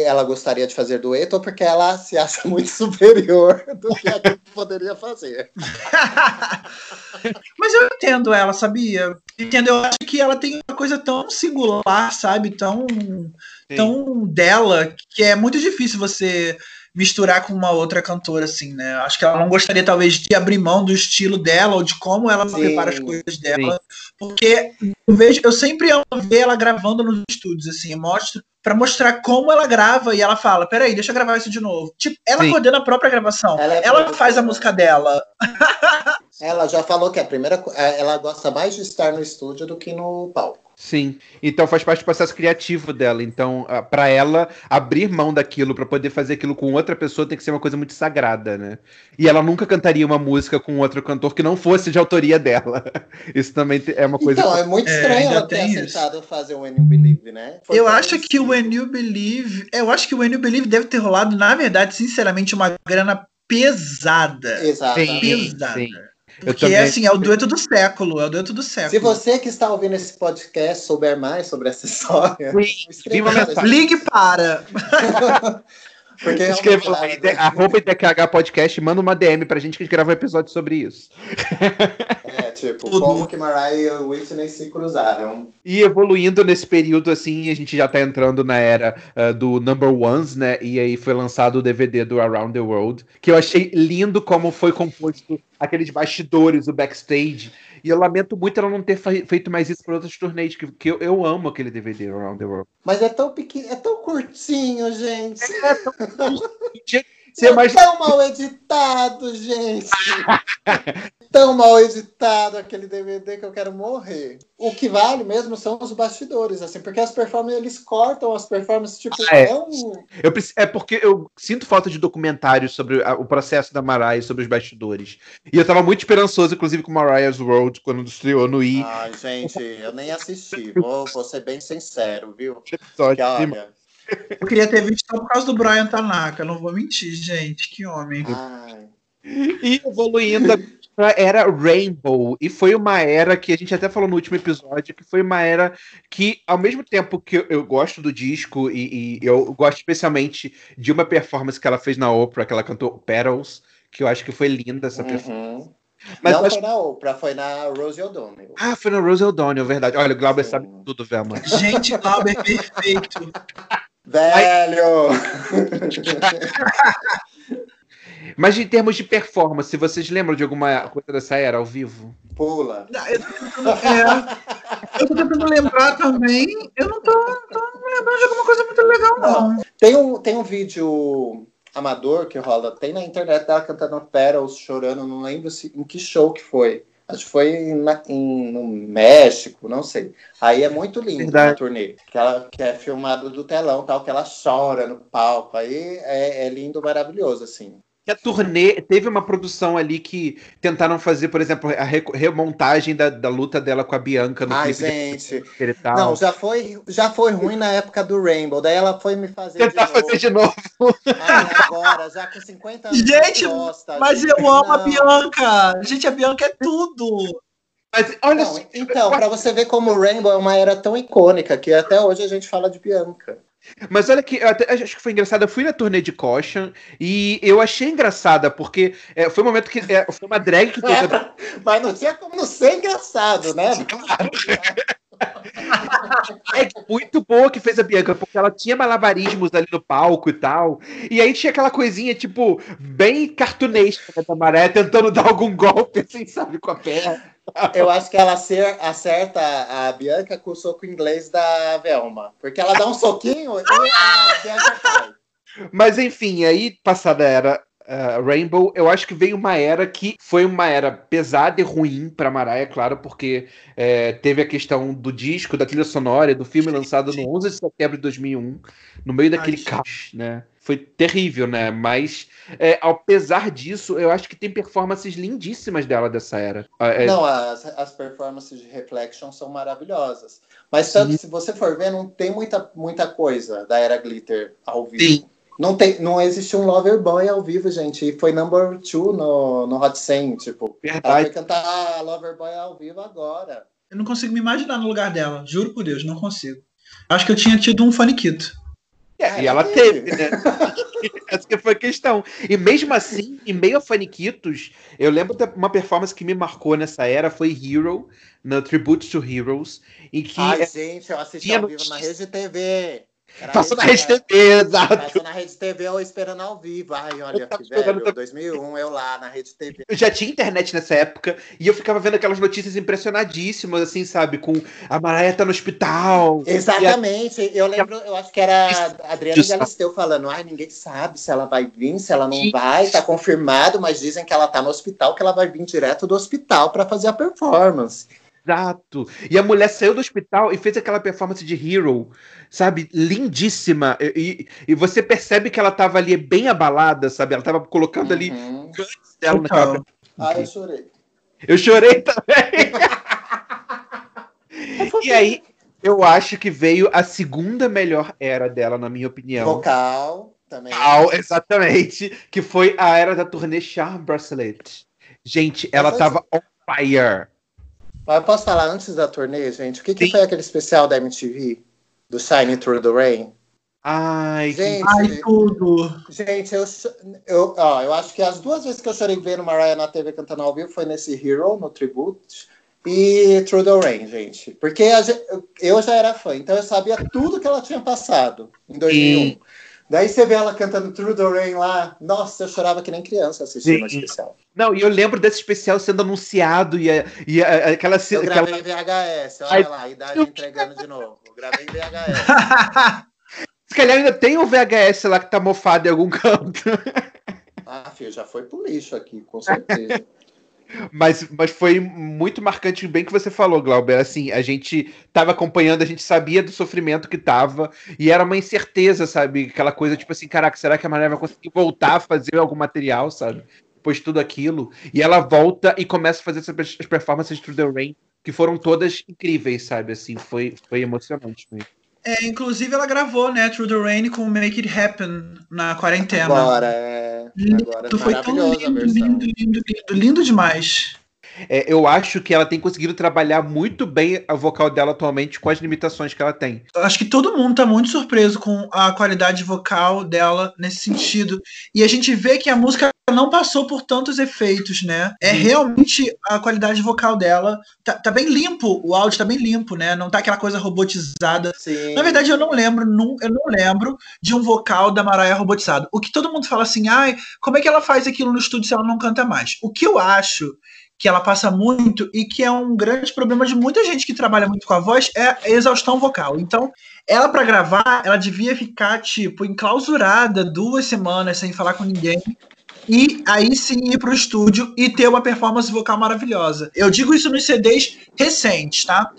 ela gostaria de fazer dueto, ou porque ela se acha <laughs> muito superior do que a que poderia fazer. <laughs> Mas eu entendo ela, sabia? Entendo, eu acho que ela tem uma coisa tão singular, sabe? Tão, tão dela, que é muito difícil você misturar com uma outra cantora, assim, né? Acho que ela não gostaria, talvez, de abrir mão do estilo dela ou de como ela Sim. prepara as coisas dela. Porque eu vejo, eu sempre amo ver ela gravando nos estúdios, assim, mostra pra mostrar como ela grava e ela fala: peraí, deixa eu gravar isso de novo. Tipo, ela Sim. coordena a própria gravação. Ela Ela, é faz a música dela. Ela já falou que a primeira. co- é, Ela gosta mais de estar no estúdio do que no palco. Sim. Então faz parte do processo criativo dela. Então, ah, pra ela abrir mão daquilo pra poder fazer aquilo com outra pessoa tem que ser uma coisa muito sagrada, né? E ela nunca cantaria uma música com outro cantor que não fosse de autoria dela. <laughs> Isso também é uma coisa. Então, é muito É, estranho ainda ela ter aceitado fazer o When You Believe, né? Foi eu acho que o. When You Believe. Eu acho que o When You Believe deve ter rolado, na verdade, sinceramente, uma grana pesada. Exatamente. Pesada. sim. Porque, também- assim, é o dueto do século. É o dueto do século. Se você que está ouvindo esse podcast souber mais sobre essa história, mensagem. Ligue para. <laughs> Porque Escreva lá, realmente, ide- arroba IDQH Podcast, manda uma DM pra gente que a gente grava um episódio sobre isso. é tipo, Tudo. como que Mariah e Whitney se cruzaram. E evoluindo nesse período, assim, a gente já tá entrando na era ah, do Number Ones, né? E aí foi lançado o DVD do Around the World, que eu achei lindo como foi composto aqueles bastidores, o backstage. E eu lamento muito ela não ter fe- feito mais isso para outros turnês, que, que eu, eu amo aquele DVD Around the World. Mas é tão pequeno, é tão curtinho, gente. <laughs> Você é imagina- tão mal editado, gente. <laughs> tão mal editado aquele DVD que eu quero morrer. O que vale mesmo são os bastidores, assim, porque as performances, eles cortam as performances, tipo, Ah, é. é um. Eu é porque eu sinto falta de documentários sobre a- o processo da Mariah, sobre os bastidores. E eu tava muito esperançoso, inclusive, com Mariah's World, quando estreou no I. Ai, gente, eu nem assisti. Vou, vou ser bem sincero, viu? episódio. Que, olha, Eu queria ter visto só por causa do Brian Tanaka. Não vou mentir, gente. Que homem. ai. E evoluindo era Rainbow. E foi uma era que a gente até falou no último episódio, que foi uma era que, ao mesmo tempo que eu, eu gosto do disco, e, e eu gosto especialmente de uma performance que ela fez na Oprah, que ela cantou Petals, que eu acho que foi linda essa performance. Uhum. Mas Não acho- foi na Oprah, foi na Rosie O'Donnell. Ah, foi na Rose O'Donnell, verdade. Olha, o Glauber Sim. sabe tudo, Velma. Gente, Glauber, perfeito. Velho! <laughs> <laughs> Mas em termos de performance, vocês lembram de alguma coisa dessa era ao vivo? Pula. Eu tô tentando, é, eu tô tentando lembrar também. Eu não tô, tô lembrando de alguma coisa muito legal, não. Tem um, tem um vídeo amador que rola, tem na internet dela cantando Petals, chorando, não lembro se, em que show que foi. Acho que foi na- em- no México, não sei. Aí é muito lindo Verdade. na turnê. Que, ela, que é filmado do telão, tal, que ela chora no palco. Aí é, é lindo, maravilhoso, assim. Que a turnê teve uma produção ali que tentaram fazer, por exemplo, a re- remontagem da, da luta dela com a Bianca no Ai, clipe gente. tal. Não, já foi, já foi ruim na época do Rainbow. Daí ela foi me fazer Tentar de novo. fazer de novo. Ai, agora, já com 50 anos. Gente, gosta, Mas gente. eu amo a Não. Bianca. Gente, a Bianca é tudo. Mas olha Não, só, então, pra você ver como o Rainbow é uma era tão icônica que até hoje a gente fala de Bianca. Mas olha que eu até acho que foi engraçado. Eu fui na turnê de Caution e eu achei engraçada, porque é, foi um momento que é, foi uma drag que fez a <laughs> Mas não tinha como não ser engraçado, né? drag muito boa que fez a Bianca, porque ela tinha malabarismos ali no palco e tal. E aí tinha aquela coisinha, tipo, bem cartunesca né, da Maré, tentando dar algum golpe, assim, sabe, com a perna. Eu acho que ela acer- acerta a Bianca com o soco inglês da Velma. Porque ela dá um soquinho e a Bianca cai. Mas enfim, aí passada a era ah, Rainbow, eu acho que veio uma era que foi uma era pesada e ruim pra Mariah, claro, porque eh, teve a questão do disco, da trilha sonora, e do filme lançado no 11 de setembro de 2001, no meio daquele Ai, caos, né? Foi terrível, né? Mas, eh, apesar disso, eu acho que tem performances lindíssimas dela dessa era. Ah, eh, Não, as, as performances de Reflection são maravilhosas. Mas tanto, Sim. se você for ver, não tem muita, muita coisa da era Glitter ao vivo. Sim. Não, tem, não existe um Lover Boy ao vivo, gente. E foi number two no, no Hot 100, tipo. Ela verdade. foi cantar Lover Boy ao vivo agora. Eu não consigo me imaginar no lugar dela. Juro por Deus, não consigo. Acho que eu tinha tido um faniquito. É, e ela teve. né? <laughs> Essa que foi a questão. E mesmo assim, em meio a faniquitos, eu lembro de uma performance que me marcou nessa era foi Hero, no Tribute to Heroes, em que Ai, gente, eu assisti ao vivo na notícia. Rede TV. Era Passou na rede- Rede TV, exato. Passou na Rede TV ou esperando ao vivo. Ai, olha que velho. também. 2001, eu lá na Rede TV. Eu já tinha internet nessa época e eu ficava vendo aquelas notícias impressionadíssimas, assim, sabe? Com a Mariah tá no hospital. Exatamente. Eu lembro, eu acho que era a Adriana. Galisteu falando: ai, ninguém sabe se ela vai vir, se ela não vai, tá confirmado, mas dizem que ela tá no hospital, que ela vai vir direto do hospital para fazer a performance. Exato. E a mulher saiu do hospital e fez aquela performance de Hero, sabe? Lindíssima. E, e- e você percebe que ela tava ali bem abalada, sabe? Ela tava colocando ali Uhum. guts dela Total. naquela. Ai, eu chorei. Eu chorei também. <laughs> e aí, eu acho que veio a segunda melhor era dela, na minha opinião. Vocal também. Vocal, exatamente. Que foi a era da turnê Charm Bracelet. Gente, ela tava on fire. Mas eu posso falar antes da turnê, gente? O que, que Sim. foi aquele especial da MTV? Do Shine Through the Rain? Ai, Gente, Ai, tudo. Gente, eu, eu, ó, eu acho que as duas vezes que eu chorei vendo Mariah na TV cantando ao vivo foi nesse Hero, no Tribute, e Through the Rain, gente. Porque a eu já era fã, então eu sabia tudo que ela tinha passado em 2001. Daí você vê ela cantando Through the Rain lá, nossa, eu chorava que nem criança assistindo o especial. Não, e eu lembro desse especial sendo anunciado e, a- e a- aquela Eu cena. Aquela... gravei em VHS, olha lá, a idade entregando de novo. Eu gravei em VHS. <laughs> Se calhar ainda tem um VHS lá que tá mofado em algum canto. Ah, filho, já foi pro lixo aqui, com certeza. <laughs> Mas, mas foi muito marcante, bem que você falou, Glauber. Assim, a gente tava acompanhando, a gente sabia do sofrimento que tava, e era uma incerteza, sabe? Aquela coisa tipo assim: caraca, será que a Maria vai conseguir voltar a fazer algum material, sabe? Depois de tudo aquilo. E ela volta e começa a fazer essas as performances de Through the Rain, que foram todas incríveis, sabe? Assim, foi, foi emocionante mesmo. É, inclusive ela gravou, né, Through the Rain com Make It Happen na quarentena. Agora, é. Agora Tu é foi tão lindo, lindo, lindo, lindo, lindo demais. É, eu acho que ela tem conseguido trabalhar muito bem a vocal dela atualmente com as limitações que ela tem. Acho que todo mundo tá muito surpreso com a qualidade vocal dela nesse sentido. E a gente vê que a música não passou por tantos efeitos, né? É realmente a qualidade vocal dela. Tá, tá bem limpo, o áudio tá bem limpo, né? Não tá aquela coisa robotizada. Sim. Na verdade, eu não lembro, não, eu não lembro de um vocal da Mariah robotizado. O que todo mundo fala assim, ai, como é que ela faz aquilo no estúdio se ela não canta mais? O que eu acho que ela passa muito e que é um grande problema de muita gente que trabalha muito com a voz é a exaustão vocal. Então, ela para gravar, ela devia ficar tipo enclausurada duas semanas sem falar com ninguém. E aí sim ir pro estúdio e ter uma performance vocal maravilhosa. Eu digo isso nos CDs recentes, tá?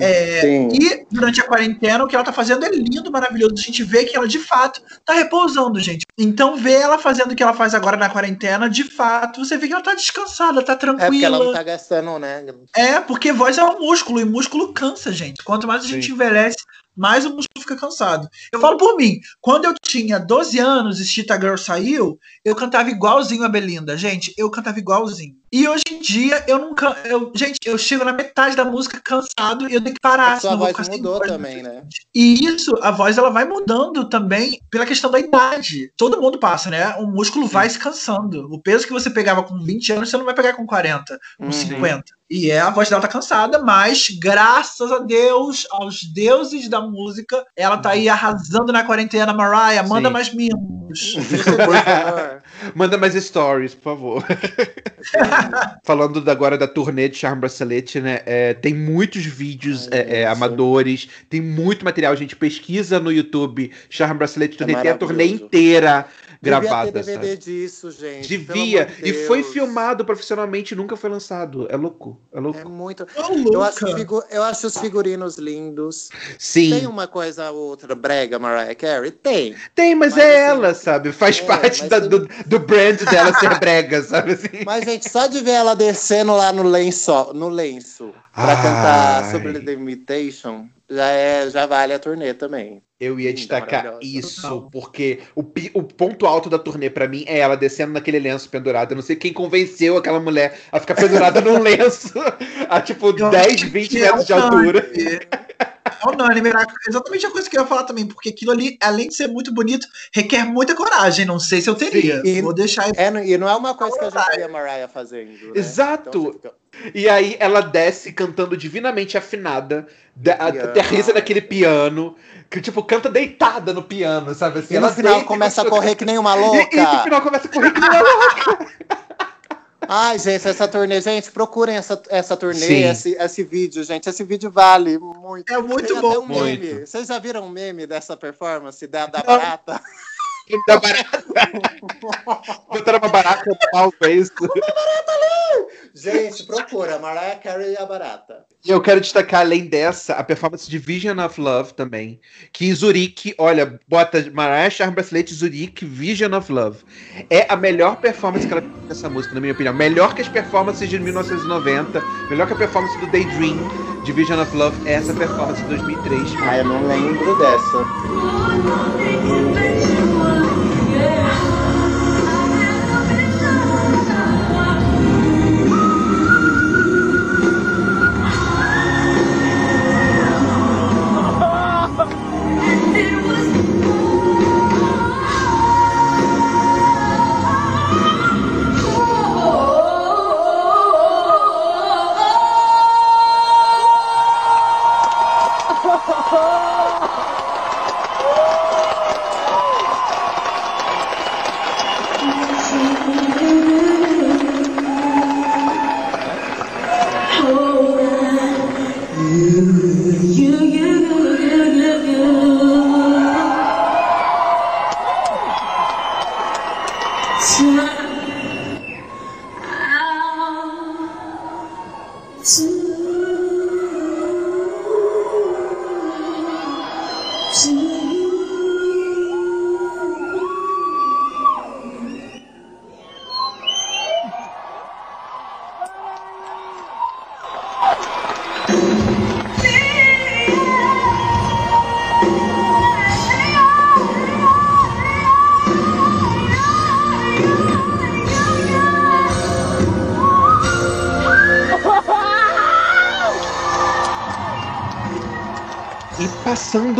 É, Sim. e durante a quarentena, o que ela tá fazendo é lindo, maravilhoso. A gente vê que ela, de fato, tá repousando, gente. Então, ver ela fazendo o que ela faz agora na quarentena, de fato, você vê que ela tá descansada, tá É porque tranquila. ela não tá gastando, né? É, porque voz é um músculo, e músculo cansa, gente. Quanto mais a gente Sim. envelhece, mais o músculo fica cansado. Eu falo por mim, quando eu tinha 12 anos e Cheetah Girl saiu, eu cantava igualzinho a Belinda. Gente, eu cantava igualzinho. E hoje em dia, eu canto. Eu, gente, eu chego na metade da música cansado e eu tenho que parar. A sua voz mudou voz. também, né? E isso, a voz ela vai mudando também pela questão da idade. Todo mundo passa, né? O músculo vai se cansando. O peso que você pegava com 20 anos, você não vai pegar com 40, com Uhum. 50. E é, a voz dela tá cansada, mas graças a Deus, aos deuses da música, ela tá aí arrasando na quarentena. Mariah, manda Sim. mais mimos. <laughs> Manda mais stories, por favor. <laughs> Falando da- agora da turnê de Charm Bracelet, né? é, tem muitos vídeos Ai, é, é, amadores, tem muito material. Gente, pesquisa no YouTube Charm Bracelet turnê, tem a turnê maravilhoso. Inteira Devia gravada. ter DVD sabe? disso, gente. Devia. de E foi filmado profissionalmente e nunca foi lançado. É louco. É louco. É muito. Ô, Eu acho, eu acho os figurinos lindos. Sim. Tem uma coisa ou outra brega, Mariah Carey? Tem. Tem, mas, Mas, é assim, ela, sabe? Faz é, parte da- tem- do, do brand dela ser brega, sabe? Assim. <laughs> Mas, gente, só de ver ela descendo lá no lenço, no lenço pra Ai. cantar sobre The Imitation, já, é, já vale a turnê também. Eu ia destacar isso, porque o, o ponto alto da turnê pra mim é ela descendo naquele lenço pendurado. Eu não sei quem convenceu aquela mulher a ficar pendurada num <laughs> lenço a tipo Eu 10, acho 20 que é metros de altura. É unânime, era exatamente a coisa que eu ia falar também, porque aquilo ali, além de ser muito bonito, requer muita coragem. Não sei se eu teria. Sim, e- Vou deixar isso. É, não- e não é uma coisa que a gente vê a Mariah fazendo. Né? Exato. Então, E aí ela desce cantando divinamente afinada, aterriza naquele piano, que tipo, canta deitada no piano, sabe assim? E no Ela final deita começa a correr que nem uma cantando. E, e no louca. final começa a correr que nem uma louca. Ai, gente, essa turnê, gente, procurem essa, essa turnê, esse, esse vídeo, gente. Esse vídeo vale muito. É muito Tem bom. um meme. Muito. Vocês já viram um meme dessa performance da, da Não. barata? Da barata. <laughs> Botaram uma barata no pau pra isso. Gente, procura, Mariah Carey e a barata. E eu quero destacar, além dessa, a performance de Vision of Love também. Que em Zurique, olha, bota Mariah Charm Bracelete Zurique, Vision of Love. É a melhor performance que ela tem nessa música, na minha opinião. Melhor que as performances de 1990, melhor que a performance do Daydream de Vision of Love, é essa performance de 2003. Ai, eu não lembro dessa.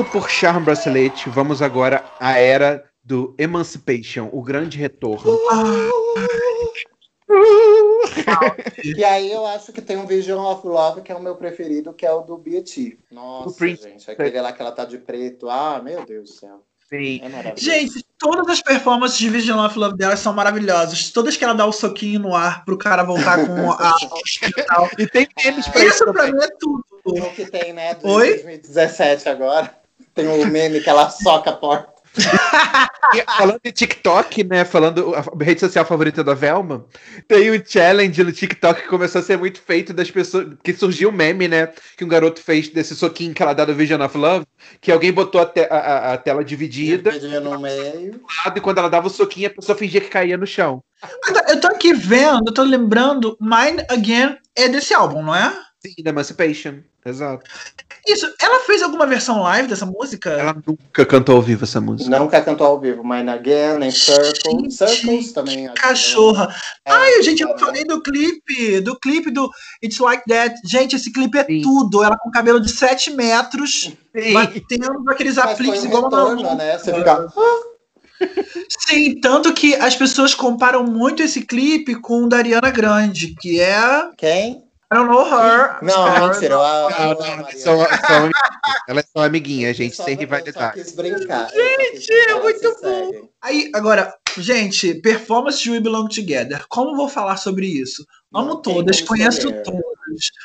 Por Charm Bracelet, vamos agora à era do Emancipation, o grande retorno. E aí eu acho que tem um Vision of Love, que é o meu preferido, que é o do B.T. Nossa, gente, aquele lá que ela tá de preto. Ah, meu Deus do céu. Sim. É. Gente, todas as performances de Vision of Love dela são maravilhosas. Todas que ela dá o soquinho no ar pro cara voltar com <laughs> a. E tem memes pra isso Isso pra mim é tudo. o que tem, né, do Oi? 2017 agora. Tem o meme que ela soca a porta. <laughs> E falando de TikTok, né? Falando a rede social favorita da Velma, tem um challenge no TikTok que começou a ser muito feito das pessoas. Que surgiu um meme, né? Que um garoto fez desse soquinho que ela dá do Vision of Love, que alguém botou a, te- a- a- tela dividida, Dividia no meio. e quando ela dava o soquinho, a pessoa fingia que caía no chão. Eu tô aqui vendo, eu tô lembrando, Mine Again é desse álbum, não é? Sim, da Emancipation. Exato. Isso, ela fez alguma versão live dessa música? Ela nunca cantou ao vivo essa música. Nunca cantou ao vivo. Mine Again, nem Circle. Gente, Circles também. acho que Cachorra. é. Ai, gente, eu não É, falei do clipe, do clipe do It's Like That. Gente, esse clipe é Sim. tudo. Ela com cabelo de 7 metros, batendo aqueles Mas apliques um igual uma retorno, maluca. né? Você fica... Sim, tanto que as pessoas comparam muito esse clipe com o da Ariana Grande, que é Quem? I don't know her. Não, mentira. Não, não, elas são, amiguinhas, gente, Eu sem rivalidade. Eu brincar. Gente, é muito bom. Aí, agora, gente, performance de We Belong Together. Como vou falar sobre isso? Amo Não todas, conheço escolher. todas.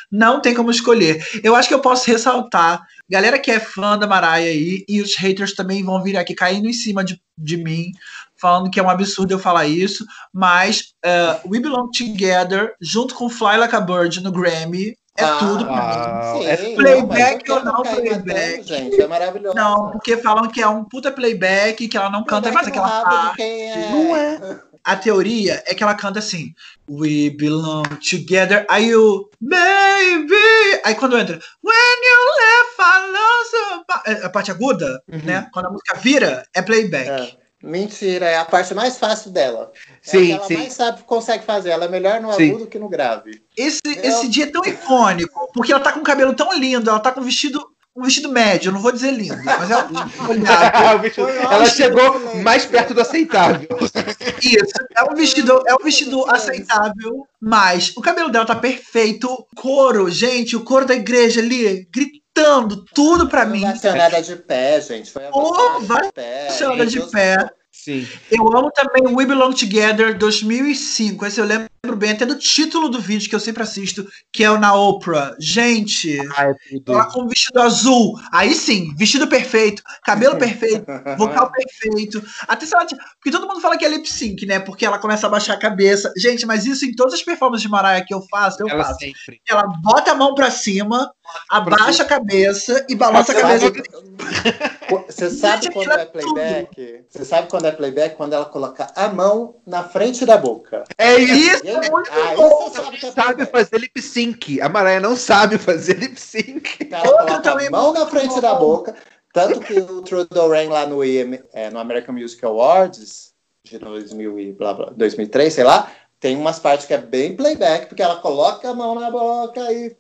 Não tem como escolher. Eu acho que eu posso ressaltar. Galera que é fã da Mariah aí, e os haters também vão vir aqui caindo em cima de, de mim, falando que é um absurdo eu falar isso. Mas uh, We Belong Together, junto com Fly Like a Bird no Grammy, é Ah, tudo pra mim. Ah, Sim, é não, playback que ou não playback? tanto, gente, é maravilhoso. Não, porque falam que é um puta playback, que ela não canta mais aquela de parte. é. Não é. A teoria é que ela canta assim: We belong together. Aí o Baby. Aí quando entra When you left, I lost a... é, a parte aguda, Uhum. né? Quando a música vira, é playback. É. Mentira, é a parte mais fácil dela. é Sim, ela sim. mais sabe, consegue fazer. Ela é melhor no Sim. agudo que no grave. Esse, Eu- esse dia é tão icônico, porque ela tá com o cabelo tão lindo, ela tá com um vestido, um vestido médio, não vou dizer lindo, mas é um <laughs> vestido- Foi ela chegou excelente. mais perto do aceitável. Isso, é um vestido, é um vestido aceitável, mas o cabelo dela tá perfeito. Couro, gente, o couro da igreja ali, gritando tudo pra mim. vai ser nada de pé, gente. Foi Oh, ovacionada vai de pé. de pé. Sim. Eu amo também We Belong Together 2005. Esse eu lembro bem até do título do vídeo que eu sempre assisto, que é o na Oprah. Gente, Ah, é tudo. ela com vestido azul. Aí sim, vestido perfeito, cabelo <laughs> perfeito, vocal perfeito. Até se ela. t- Porque todo mundo fala que é lip sync, né? Porque ela começa a baixar a cabeça. Gente, mas isso em todas as performances de Mariah que eu faço, eu Ela faço. sempre. Ela bota a mão pra cima, abaixa a cabeça e balança a cabeça. Você sabe quando é é playback? Você sabe quando é playback? Quando ela coloca a mão na frente da boca. É isso. Aí, bom. você sabe que Sabe fazer lip sync. A Mariah não sabe fazer lip sync. Ela coloca também a mão na frente bom. da boca. Tanto que o Trudeau Rain lá no, IM, é, no American Music Awards de 2000 e blá, blá, 2003, sei lá, tem umas partes que é bem playback, porque ela coloca a mão na boca e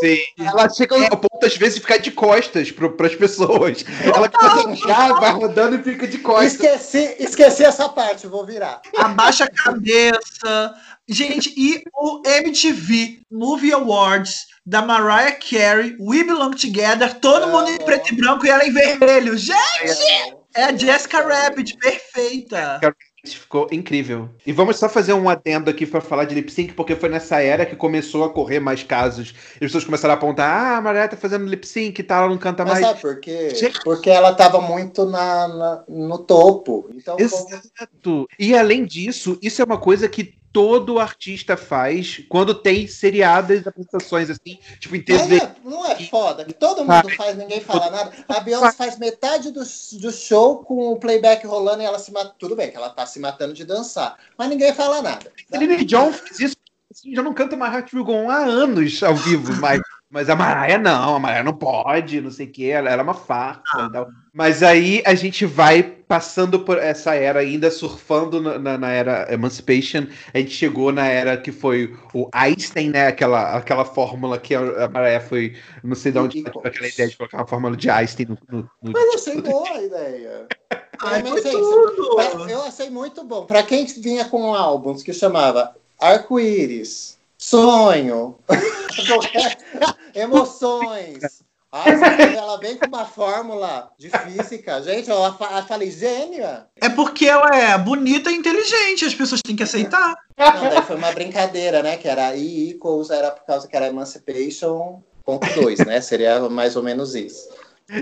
Sim. Ela chega ao ponto, às vezes, de ficar de costas para as pessoas. <laughs> Ela começa a vai rodando e fica de costas. Esqueci, esqueci essa parte, vou virar. abaixa a cabeça. Gente, e o MTV Movie Awards da Mariah Carey, We Belong Together, todo mundo em preto e branco e ela em vermelho. Gente, é a Jessica Rabbit, perfeita. Ficou incrível. E vamos só fazer um adendo aqui para falar de lip sync, porque foi nessa era que começou a correr mais casos. As pessoas começaram a apontar: ah, a Mariah tá fazendo lip sync e tal, ela não canta Mas mais. sabe por quê? Porque ela tava muito na, na- no topo. Então, como- Exato. E além disso, isso é uma coisa que todo artista faz quando tem seriadas apresentações assim, tipo em TV. é- não é foda que todo mundo faz, ninguém fala nada. A Beyoncé faz metade do, do show com o playback rolando e ela se mata. Tudo bem que ela tá se matando de dançar, mas ninguém fala nada. Celine John fez isso, assim, já não canta mais Heart Will Go On há anos ao vivo, mas, mas a Mariah não, a Mariah não pode, não sei o que, ela, ela é uma farsa tal. Mas aí a gente vai passando por essa era ainda, surfando na, na- na era Emancipation, a gente chegou na era que foi o Einstein, né, aquela, aquela fórmula que a a Mariah foi, não sei de onde ela tirou aquela ideia de colocar uma fórmula de Einstein no... no- no- Mas eu achei boa a ideia. <laughs> Ai, foi pra- eu achei muito bom. Pra quem vinha com álbuns que chamava Arco-Íris, Sonho, <laughs> <laughs> Emoções. Ela vem com uma fórmula de física. Gente, eu eu falei, gênia. É porque ela é bonita e inteligente, as pessoas têm que aceitar. Não, daí foi uma brincadeira, né? Que era I equals, era por causa que era Emancipation, ponto 2, né? Seria mais ou menos isso.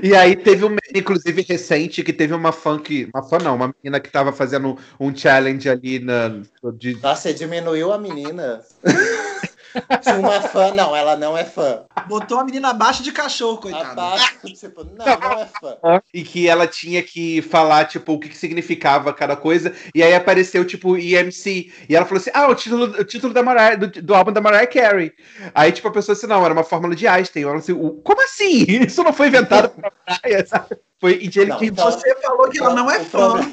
E aí teve um, inclusive, recente, que teve uma fã que. Uma fã não, uma menina que tava fazendo um challenge ali na. De, Nossa, você diminuiu a menina. Tinha uma fã. Não, ela não é fã. Botou a menina abaixo de cachorro, coitada. Abaixo, tipo, não, não é fã. e que ela tinha que falar, tipo, o que, que significava cada coisa. E aí apareceu, tipo, IMC. E ela falou assim: ah, o título, o título da Mariah, do, do álbum da Mariah Carey. Aí, tipo, a pessoa assim, não, era uma fórmula de Einstein. Ela assim, "O- como assim? <laughs> Isso não foi inventado pra Mariah, sabe? Foi inteligente. Não, então- Você falou que ela não é fã. problema-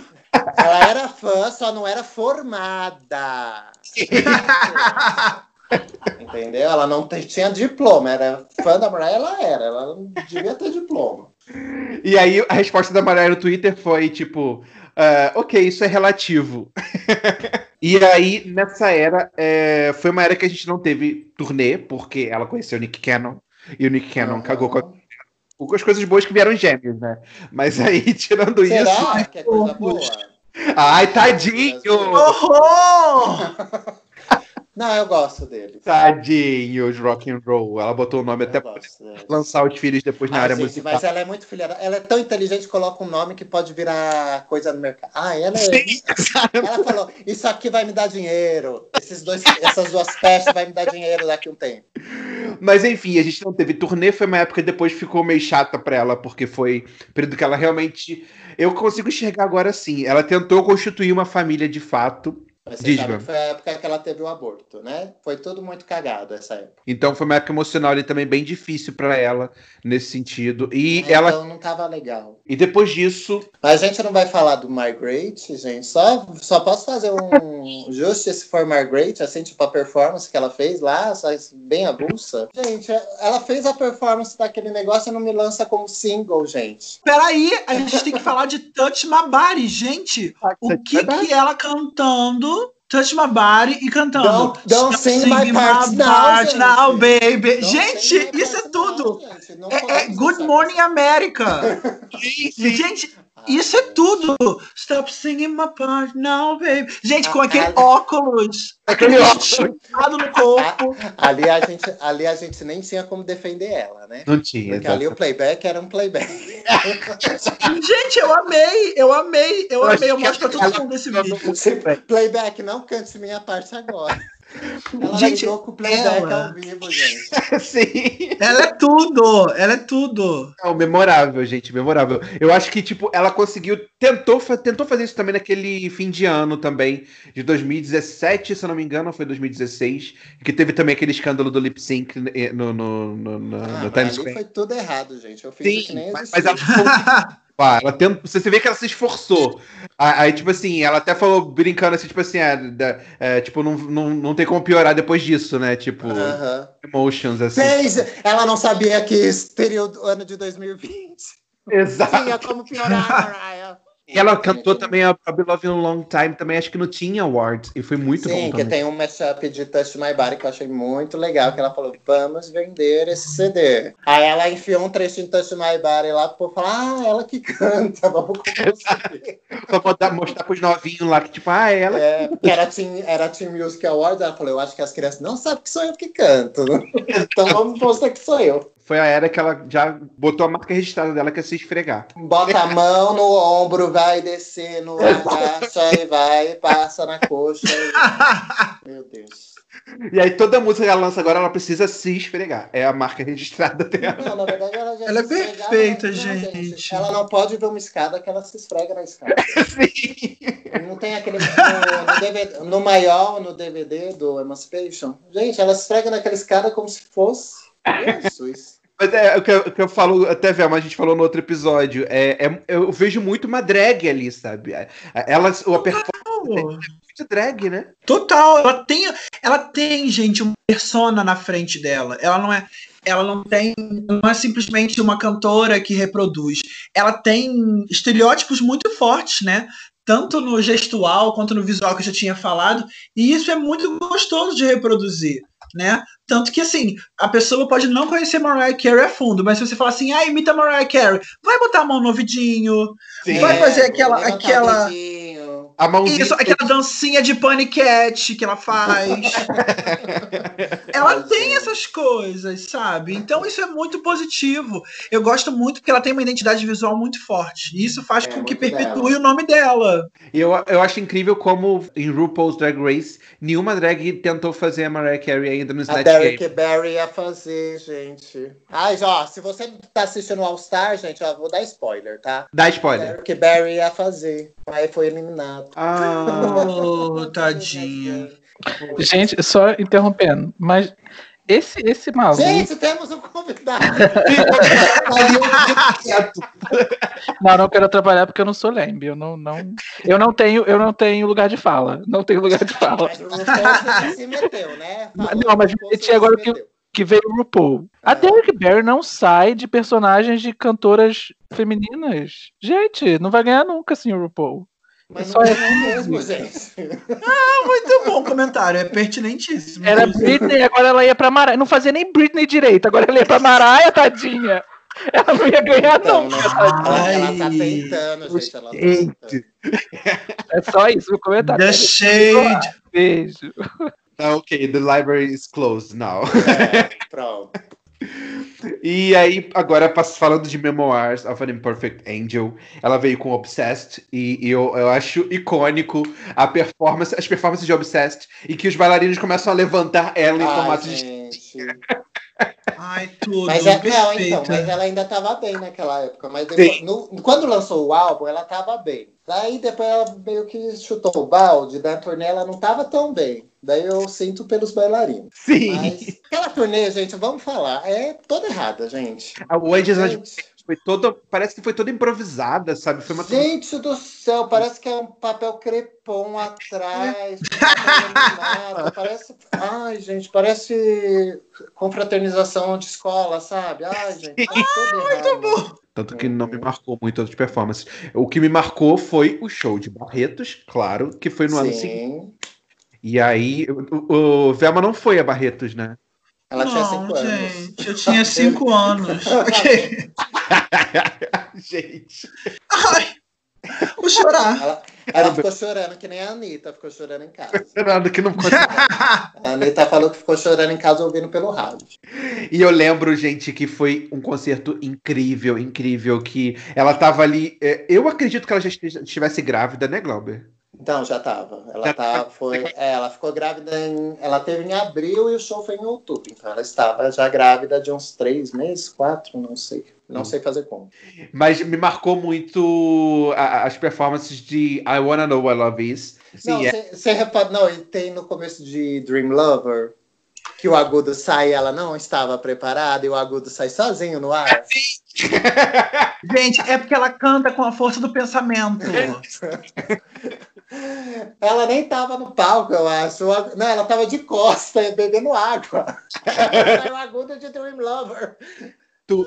Ela era fã, só não era formada. <laughs> Entendeu? Ela não te- tinha diploma. Era fã da Mariah, ela era. Ela não devia ter diploma. E aí a resposta da Mariah no Twitter foi tipo, ah, ok, isso é relativo. <laughs> e aí, nessa era, é, foi uma era que a gente não teve turnê, porque ela conheceu o Nick Cannon, e o Nick Cannon Aham. cagou com, a- com as coisas boas que vieram gêmeos, né? Mas aí, tirando isso. Será que é coisa boa? Ai, tadinho! Horror! <laughs> Não, eu gosto dele. Tadinho de rock and roll. Ela botou o nome até Eu pra gosto dele. lançar os filhos depois na Ai, área gente, musical. mas ela é muito filha. Ela é tão inteligente que coloca um nome que pode virar coisa no mercado. Ah, ela é. Sim, Ela falou: Isso aqui vai me dar dinheiro. Esses dois, essas duas peças vai me dar dinheiro daqui a um tempo. Mas enfim, a gente não teve turnê, foi uma época que depois ficou meio chata pra ela, porque foi um período que ela realmente. Eu consigo enxergar agora assim. Ela tentou constituir uma família de fato. Mas você sabe que foi a época que ela teve o aborto, né? Foi tudo muito cagado essa época. Então foi uma época emocional ali também bem difícil pra ela nesse sentido. E Então ela não tava legal. e depois disso, Mas a gente não vai falar do Margaret, gente. Só, só posso fazer um Justice for Margaret, assim, tipo a performance que ela fez lá, bem avulsa. Gente, ela fez a performance daquele negócio e não me lança como single, gente. Peraí, a gente tem que falar de Touch Body, gente. O que que ela cantando Touch My Body e cantando Don't- don't Stop sing my parts now, part gente. now, baby. Não gente, isso é tudo. É, é Good. Morning America. <laughs> Gente, isso é tudo. Stop singing my part now, baby. Gente, com aquele óculos, Aquele óculos. no corpo. <laughs> Ali a, gente, ali a gente nem tinha como defender ela, né? não tinha. Porque ali o playback era um playback. <laughs> Gente, eu amei, eu amei, eu Eu amei. Eu mostro pra todo mundo esse vídeo. playback, não cante minha parte agora. Ela Gente, entrou com o playback ela- ao vivo, gente. <laughs> Sim. Ela é tudo, ela é tudo. Não, memorável, gente, memorável. Eu acho que, tipo, ela conseguiu. Tentou, tentou fazer isso também naquele fim de ano também, de 2017, se eu não me engano, foi 2016, que teve também aquele escândalo do lip sync eh, no, no, no, no- Ah, no Times Square. foi tudo errado, gente. Eu fiz que Sim, nem mas, mas <laughs> ela, Ah, ela tem, você vê que ela se esforçou. Aí, tipo assim, ela até falou brincando assim, tipo assim, da- é, tipo, não, não, não tem como piorar depois disso, né? Tipo, Aham. emotions, assim. Fez! Ela não sabia que teria o ano de 2020. Exato. Tinha como piorar, Mariah. E ela cantou também a, a Beloved in a Long Time, também acho que não tinha awards, e foi muito Sim, bom que também. tem um mashup de Touch My Body que eu achei muito legal, que ela falou, vamos vender esse CD. Aí ela enfiou um trechinho de Touch My Body lá, pro povo falar, ah, ela que canta, <laughs> vamos o CD. <laughs> Pra mostrar pros novinhos lá, que tipo, ah, é ela. É, porque era Team, era Team Music Awards, ela falou, eu acho que as crianças não sabem que sou eu que canto. <laughs> Então vamos mostrar que sou eu. Foi a era que ela já botou a marca registrada dela, que é se esfregar. Bota a mão no ombro, vai descer no <laughs> agacha e vai, passa na coxa. e- Meu Deus. E aí toda música que ela lança agora, ela precisa se esfregar. É a marca registrada dela. Não, na verdade, ela já Ela é perfeita, não, gente. Ela não pode ver uma escada que ela se esfrega na escada. <laughs> Sim. Não tem aquele. No, no, DVD, no maior, no DVD do Emancipation. Gente, ela se esfrega naquela escada como se fosse. Jesus. Mas é o que, eu- o que eu falo, até Velma, a gente falou no outro episódio. É, é- eu vejo muito uma drag ali, sabe? Ela, a performance é muito drag, né? Total, ela tem, ela tem, gente, uma persona na frente dela. Ela não é, ela não tem, não é simplesmente uma cantora que reproduz. Ela tem estereótipos muito fortes, né? Tanto no gestual quanto no visual que eu já tinha falado, e isso é muito gostoso de reproduzir, né? Tanto que assim, a pessoa pode não conhecer Mariah Carey a fundo, mas se você falar assim, ah, imita Mariah Carey, vai botar a mão no ouvidinho, vai fazer aquela, aquela. A mãozinha. isso, aquela dancinha de paniquete que ela faz. <laughs> ela tem essas coisas, sabe? Então isso é muito positivo. Eu gosto muito porque ela tem uma identidade visual muito forte. E isso faz É, com que perpetue o nome dela. E eu, eu acho incrível como em RuPaul's Drag Race, nenhuma drag tentou fazer a Mariah Carey ainda no A Snatch Derek Game. Barry ia fazer, gente. Ai, ó, se você tá assistindo All Star, gente, ó, vou dar spoiler, tá? Dá spoiler. Derek Barry ia fazer. Aí foi eliminado. Ah, Oh, tadinha. Gente, só interrompendo, mas esse, esse maluco. Gente, temos um convidado. <laughs> Não, não quero atrapalhar porque eu não sou lembre. Eu não, não, eu não tenho, eu não tenho lugar de fala. Não tenho lugar de fala. Mas o RuPaul se meteu, né? Não, mas meti agora que- meteu. Que veio o RuPaul. A É. Derek Barry não sai de personagens de cantoras femininas. Gente, não vai ganhar nunca assim o RuPaul. Mas Só não é mesmo, gente. Muito bom comentário, é pertinentíssimo. Era Britney, agora ela ia pra Mariah. Não fazia nem Britney direito, agora ela ia pra Mariah, tadinha. Ela não ia ganhar Então, nunca, tadinha. Ela, tá tentando, gente. Ela tá tentando. É só isso, o comentário. The Shade. Beijo. Ah, ok, the library is closed now. É, <laughs> pronto. E aí, agora falando de Memoirs of an Imperfect Angel, ela veio com Obsessed, e, e eu, eu acho icônico a performance, as performances de Obsessed, e que os bailarinos começam a levantar ela em Ai, formato de. gente. Ai, tudo. Mas, é, não, então, mas ela ainda tava bem naquela época. Mas depois, no- quando lançou o álbum, ela tava bem. Daí depois ela meio que chutou o balde, da turnê ela não tava tão bem. Daí eu sinto pelos bailarinos. Sim. Mas aquela turnê, gente, vamos falar, é toda errada, gente. A Gente, foi toda. Parece que foi toda improvisada, sabe? Foi uma gente do céu, parece que é um papel crepom atrás. <laughs> parece. Ai, gente, parece confraternização de escola, sabe? Ai, gente, tá tudo errado. Tanto que não me marcou muito as performances. O que me marcou foi o show de Barretos, claro, que foi no ano seguinte. E aí, o, o Velma não foi a Barretos, né? Ela tinha não, cinco anos. gente, eu tinha cinco anos. <laughs> Ok. <laughs> Gente. Ai, vou chorar. Ela, ela ficou chorando, que nem a Anitta ficou chorando em casa. <laughs> Nada que não conseguiu. A Anitta falou que ficou chorando em casa ouvindo pelo rádio. E eu lembro, gente, que foi um concerto incrível, incrível, que ela tava ali. é, Eu acredito que ela já estivesse grávida, né, Glauber? Então, já tava. Ela Já tá, foi, é, ela ficou grávida em. Ela teve em abril e o show foi em outubro. Então ela estava já grávida de uns três meses, quatro, não sei. Não sei fazer como. Mas me marcou muito a- as performances de I Wanna Know What Love Is. não, Sim, é- você repara, não, e tem no começo de Dream Lover que o agudo sai e ela não estava preparada e o agudo sai sozinho no ar. Gente, é porque ela canta com a força do pensamento. <laughs> Ela nem estava no palco, eu acho. Não, ela estava de costa, <laughs> bebendo água. Sai o agudo de Dream Lover. tu-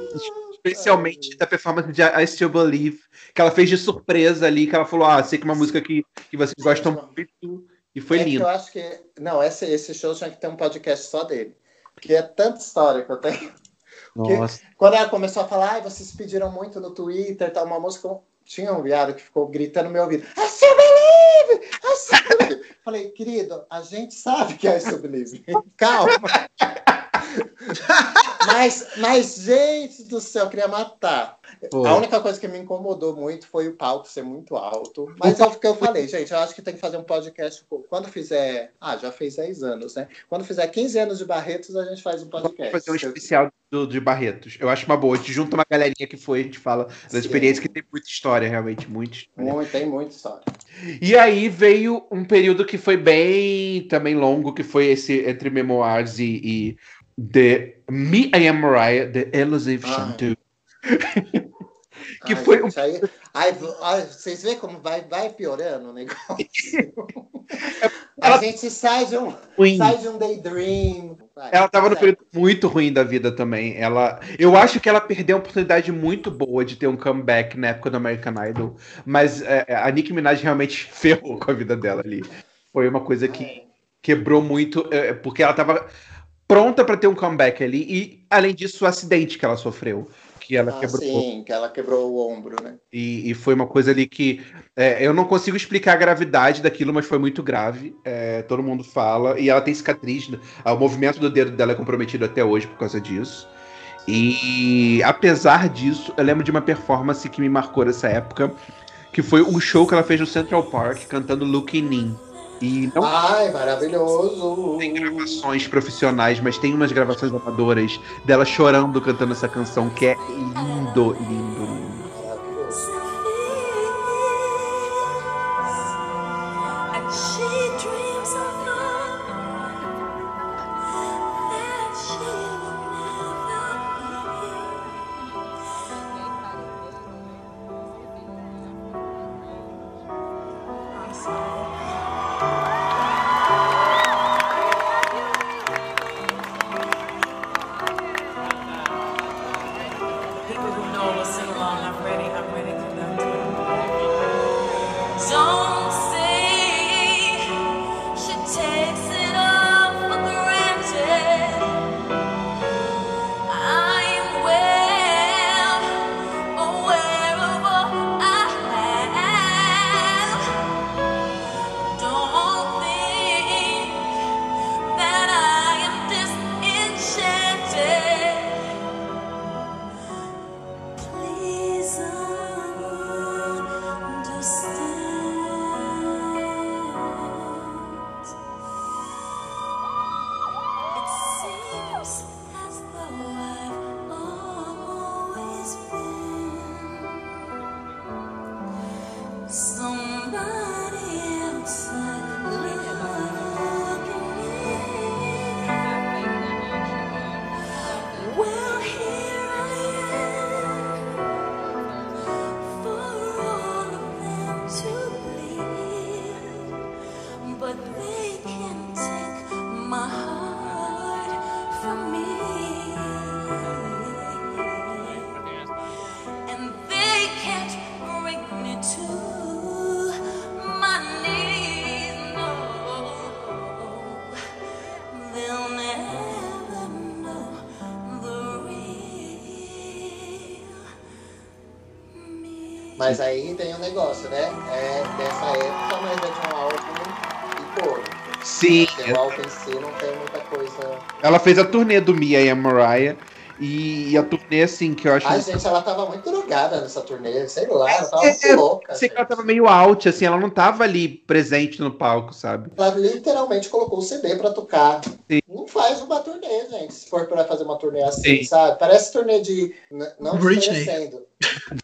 especialmente da performance de I Still Believe, que ela fez de surpresa ali, que ela falou: Ah, sei que é uma música que, que vocês gostam muito. E foi É lindo. eu acho que. Não, esse, esse show tinha que ter um podcast só dele. Porque é tanta história que eu tenho. que- Nossa. Quando ela começou a falar, ai, vocês pediram muito no Twitter, tá, uma música. Tinha um viado que ficou gritando no meu ouvido. I still believe! I still believe! Falei, querido, a gente sabe que é I still believe. <laughs> Calma. Mas, mas, gente do céu, eu queria matar. Pô. A única coisa que me incomodou muito foi o palco ser muito alto. Mas é o que eu falei, gente. Eu acho que tem que fazer um podcast. Quando fizer. Ah, já fez 10 anos, né? Quando fizer 15 anos de Barretos, a gente faz um Vamos podcast. fazer um especial do, de Barretos. Eu acho uma boa. A gente junta uma galerinha que foi, a gente fala das Sim. experiências que tem muita história, realmente, muita história. Muito, tem muita história. E aí veio um período que foi bem também longo, que foi esse entre Memoirs e, e The Me I Am Mariah, The Elusive Ah. Shampoo. <laughs> Que Ai, foi um- aí, aí, ai, vocês veem como vai, vai piorando o negócio? <laughs> a Ela- gente sai de um, Ruim. sai de um daydream. Vai, Ela tava no período muito ruim da vida também. Ela, eu acho que ela perdeu uma oportunidade muito boa de ter um comeback na época do American Idol, mas é, a Nicki Minaj realmente <laughs> ferrou com a vida dela ali. Foi uma coisa que É. quebrou muito, é, porque ela tava pronta pra ter um comeback ali e além disso o acidente que ela sofreu, que ela Ah, quebrou sim, que ela quebrou o ombro, né? e, e foi uma coisa ali que é, eu não consigo explicar a gravidade daquilo, mas foi muito grave. É, todo mundo fala. E ela tem cicatriz. né? O movimento do dedo dela é comprometido até hoje por causa disso. E apesar disso, eu lembro de uma performance que me marcou nessa época, que foi um show que ela fez no Central Park cantando Looking In. E não Ai, maravilhoso! tem gravações profissionais, mas tem umas gravações amadoras dela chorando cantando essa canção, que é lindo, lindo, Mas aí tem um negócio, né? É dessa época, mas é de um álbum e cor. Sim, Porque o álbum em si não tem muita coisa. ela fez a turnê do Mia e a Mariah. E a turnê, assim, que eu acho. Ai, gente, ela tava muito drogada nessa turnê, sei lá, ela tava É, muito louca. sei que ela tava meio out, assim, ela não tava ali presente no palco, sabe? Ela literalmente colocou o CD pra tocar. Sim. Não faz uma turnê, gente, se for pra fazer uma turnê assim, Sim. sabe? Parece turnê de. Não Britney. <laughs>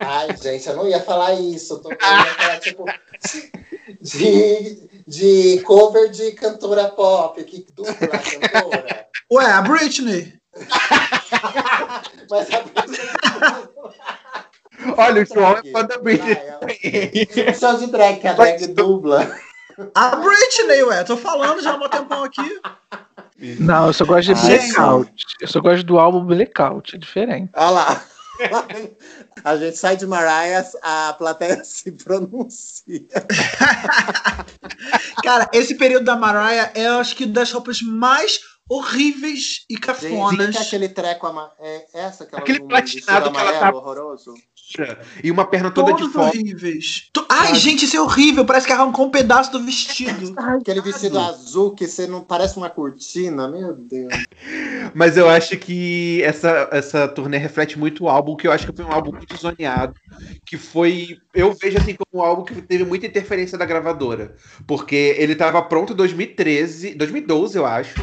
Ai, gente, eu não ia falar isso. Eu, tô, eu ia falar, tipo, de, de cover de cantora pop, que dupla cantora. Ué, a Britney. <laughs> Mas a Britney. Olha, o João é fã da Britney. Vai, Show de drag, que a drag dubla. A Britney, ué. Tô falando já há um tempão aqui. Não, eu só gosto de Ai, Blackout. Eu só gosto do álbum Blackout, é diferente. Olha lá. <laughs> A gente sai de Mariah, a plateia <laughs> se pronuncia. <laughs> Cara, esse período da Mariah é, acho que, das roupas mais horríveis e Gente, cafonas. que aquele treco é essa que ela Aquele platinado que ela tá- horroroso. E uma perna toda de Todos fora. horríveis. To- Ai, Sabe? gente, isso é horrível. Parece que arrancou um pedaço do vestido. <laughs> Aquele vestido azul que você não parece uma cortina, meu Deus. <laughs> Mas eu acho que essa, essa turnê reflete muito o álbum, que eu acho que foi um álbum muito zoneado. Que foi. Eu vejo assim como um álbum que teve muita interferência da gravadora. Porque ele tava pronto em 2013, 2012, eu acho.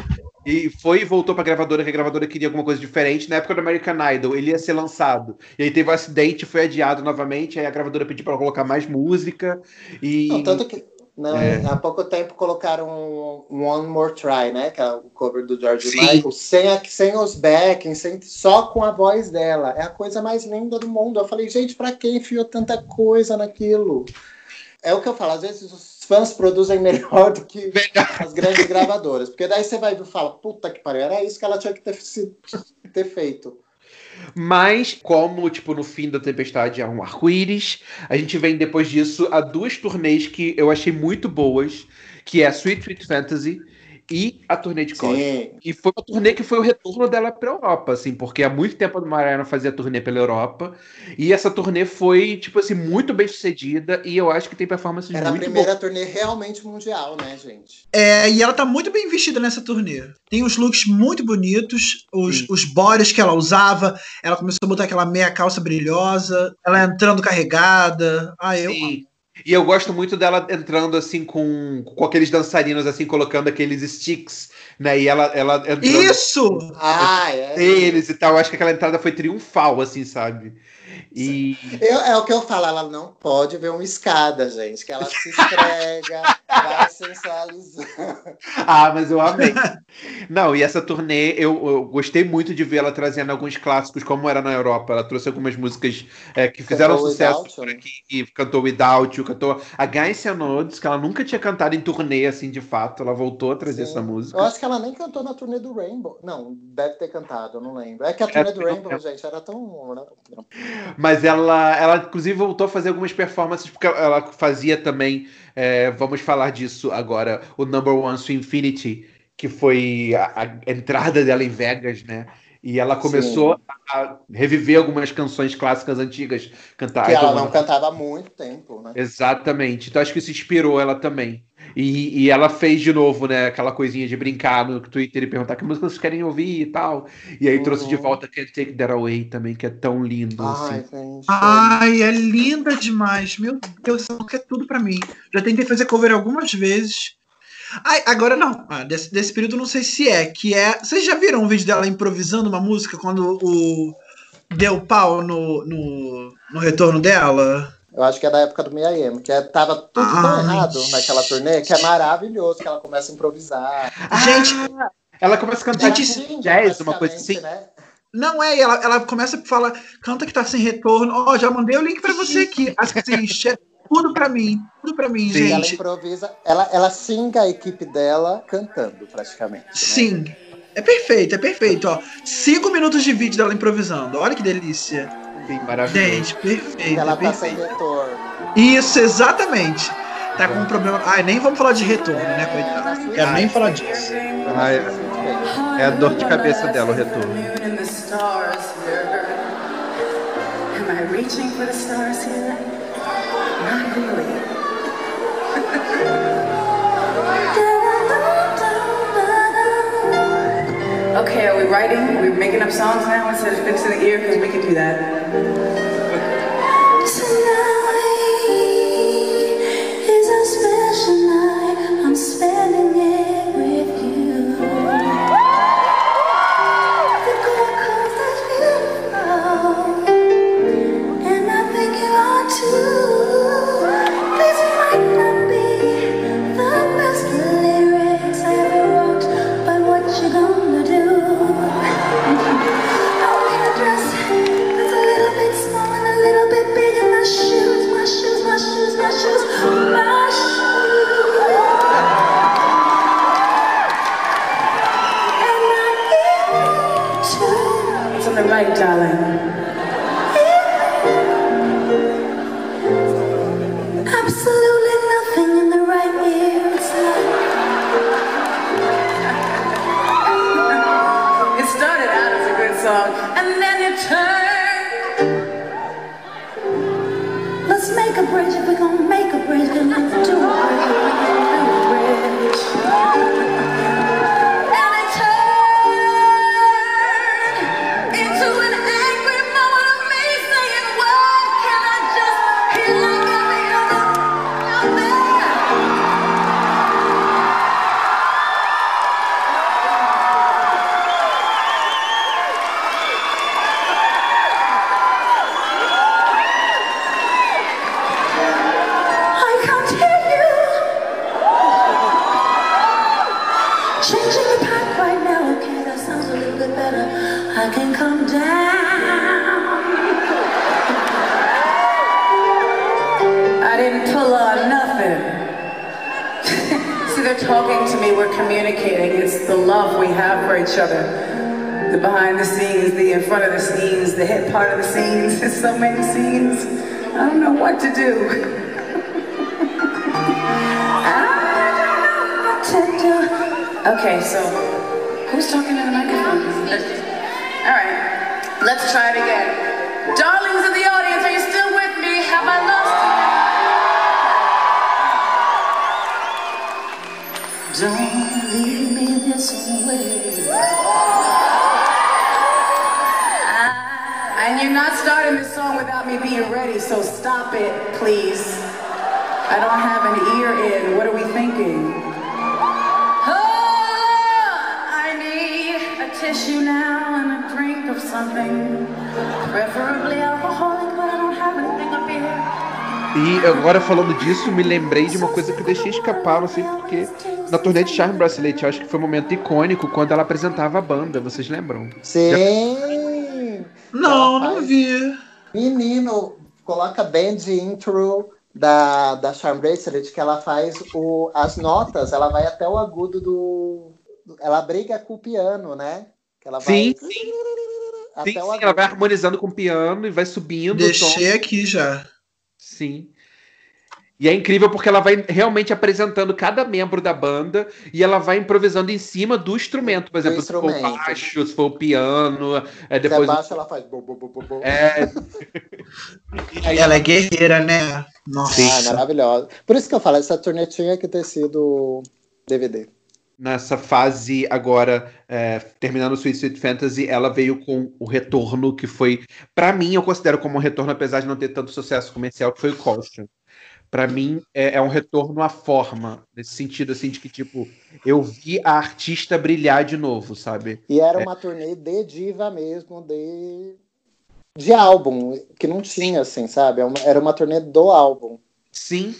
E foi e voltou pra gravadora, que a gravadora queria alguma coisa diferente. Na época do American Idol, ele ia ser lançado. E aí teve um acidente, foi adiado novamente. Aí a gravadora pediu pra colocar mais música. E. Não, tanto que não, É. há pouco tempo colocaram um One More Try, né? Que é o cover do George Sim. Michael, sem, a- sem os backings, sem, só com a voz dela. É a coisa mais linda do mundo. Eu falei, gente, pra que enfiou tanta coisa naquilo? É o que eu falo, às vezes os fãs produzem melhor do que as grandes gravadoras. Porque daí você vai e fala, puta que pariu, era isso que ela tinha que ter, ter feito. Mas, como, tipo, no fim da tempestade é um arco-íris, a gente vem depois disso a duas turnês que eu achei muito boas, que é Sweet Sweet Fantasy e a turnê de Cosmo. E foi uma turnê que foi o retorno dela pra Europa, assim, porque há muito tempo a Mariah não fazia turnê pela Europa. E essa turnê foi, tipo assim, muito bem sucedida e eu acho que tem performances Era a muito primeira boas. turnê realmente mundial, né, gente? É, e ela tá muito bem vestida nessa turnê. Tem uns looks muito bonitos, os, Sim. os bodies que ela usava. Ela começou a botar aquela meia calça brilhosa, ela entrando carregada. Ah, eu. Sim. E eu gosto muito dela entrando assim com, com aqueles dançarinos, assim, colocando aqueles sticks, né? E ela, ela entrando Isso! Ah, é. deles e tal. Eu acho que aquela entrada foi triunfal, assim, sabe? E Eu- é o que eu falo, ela não pode ver uma escada, gente, que ela se esfrega, <laughs> vai sensualizando. ah, mas eu amei. Não, e essa turnê eu, eu gostei muito de ver ela trazendo alguns clássicos, como era na Europa. Ela trouxe algumas músicas é, que fizeram Cantou sucesso por né? aqui. E cantou Without You, cantou a Guys Nodes, que ela nunca tinha cantado em turnê, assim, de fato. Ela voltou a trazer Sim. essa música. Eu acho que ela nem cantou na turnê do Rainbow. Não, deve ter cantado, eu não lembro. É que a turnê do não Rainbow, gente, era tão. Mas ela, ela inclusive voltou a fazer algumas performances, porque ela fazia também, é, vamos falar disso agora, o Number One to Infinity, que foi a, a entrada dela em Vegas, né? E ela começou a reviver algumas canções clássicas antigas, cantar. Que ela não cantava há muito tempo, né? Exatamente. Então acho que isso inspirou ela também. E, e ela fez de novo, né, aquela coisinha de brincar no Twitter e perguntar que música vocês querem ouvir e tal. E aí trouxe de Uhum. volta Can't Take That Away também, que é tão lindo. Ai, assim. gente. Ai, é linda demais. Meu Deus, essa música é tudo pra mim. Já tentei fazer cover algumas vezes. Ai, agora não. Ah, desse, desse período eu não sei se é. Que é. Vocês já viram um vídeo dela improvisando uma música quando o. Deu pau no, no, no retorno dela? Eu acho que é da época do Mia que é, tava tudo tão Ai, errado naquela turnê que é maravilhoso, que ela começa a improvisar. Gente, Ela começa a cantar tipo, Lindo, jazz, uma coisa assim. Né? Não é, ela, ela começa a falar, canta que tá sem retorno. Ó, já mandei o link pra você aqui. Assiste, é tudo pra mim. Tudo pra mim, Sim, Ela gente. improvisa, ela, ela xinga a equipe dela cantando, praticamente. né? Sim. É perfeito, é perfeito, ó. Cinco minutos de vídeo dela improvisando. Olha que delícia. Sim, maravilhoso. Gente, perfeito, Ela é tá sem perfeito. retorno. Isso, exatamente. Tá com um problema. Ai, nem vamos falar de retorno, né, coitado? Quero nem falar disso. Ah, é, a dor de cabeça dela, o retorno. Am I reaching for the stars here? Okay, are we writing? We're we making up songs now instead of fixing the ear? Because we can do that that. is a special night. I'm spending it we're communicating. It's the love we have for each other. The behind the scenes, the in front of the scenes, the hit part of the scenes. <laughs> There's so many scenes. <laughs> I don't know what to do. Okay, so who's talking to the microphone? All right, let's try it again. Darlings of the audience, are you still with me? Have I Don't leave me this. And you're not starting this song without me being ready, so stop it, please. I don't have an ear in. What are we thinking? Oh, I need a tissue now and a drink of something. Preferably alcoholic, E agora falando disso, me lembrei de uma coisa que eu deixei escapar, não sei porquê. Na turnê de Charm Bracelet, eu acho que foi um momento icônico quando ela apresentava a banda, vocês lembram? Sim! Não, Ela não faz- vi. Menino, coloca band intro da, da Charm Bracelet, que ela faz o, as notas, ela vai até o agudo do. Ela briga com o piano, né? Que ela vai Sim, <laughs> até Sim, o sim, agudo. ela vai harmonizando com o piano e vai subindo o tom. Deixei aqui já. Sim. E é incrível porque ela vai realmente apresentando cada membro da banda e ela vai improvisando em cima do instrumento. Por exemplo, se for o baixo, se for o piano, é, Se depois. abaixa, ela faz. bo, bo, bo, bo. É... E <laughs> aí- Ela é guerreira, né? Nossa. Ah, maravilhosa. Por isso que eu falo, essa turnê tinha que ter sido DVD. Nessa fase agora, é, terminando o Sweet Sweet Fantasy, ela veio com o retorno que foi, Pra mim, eu considero como um retorno, apesar de não ter tanto sucesso comercial, que foi o Caution. Pra mim, é, é um retorno à forma, nesse sentido, assim, de que, tipo, eu vi a artista brilhar de novo, sabe? E era uma turnê de diva mesmo, de, de álbum, que não tinha, assim, sabe? É Era uma turnê do álbum. Sim,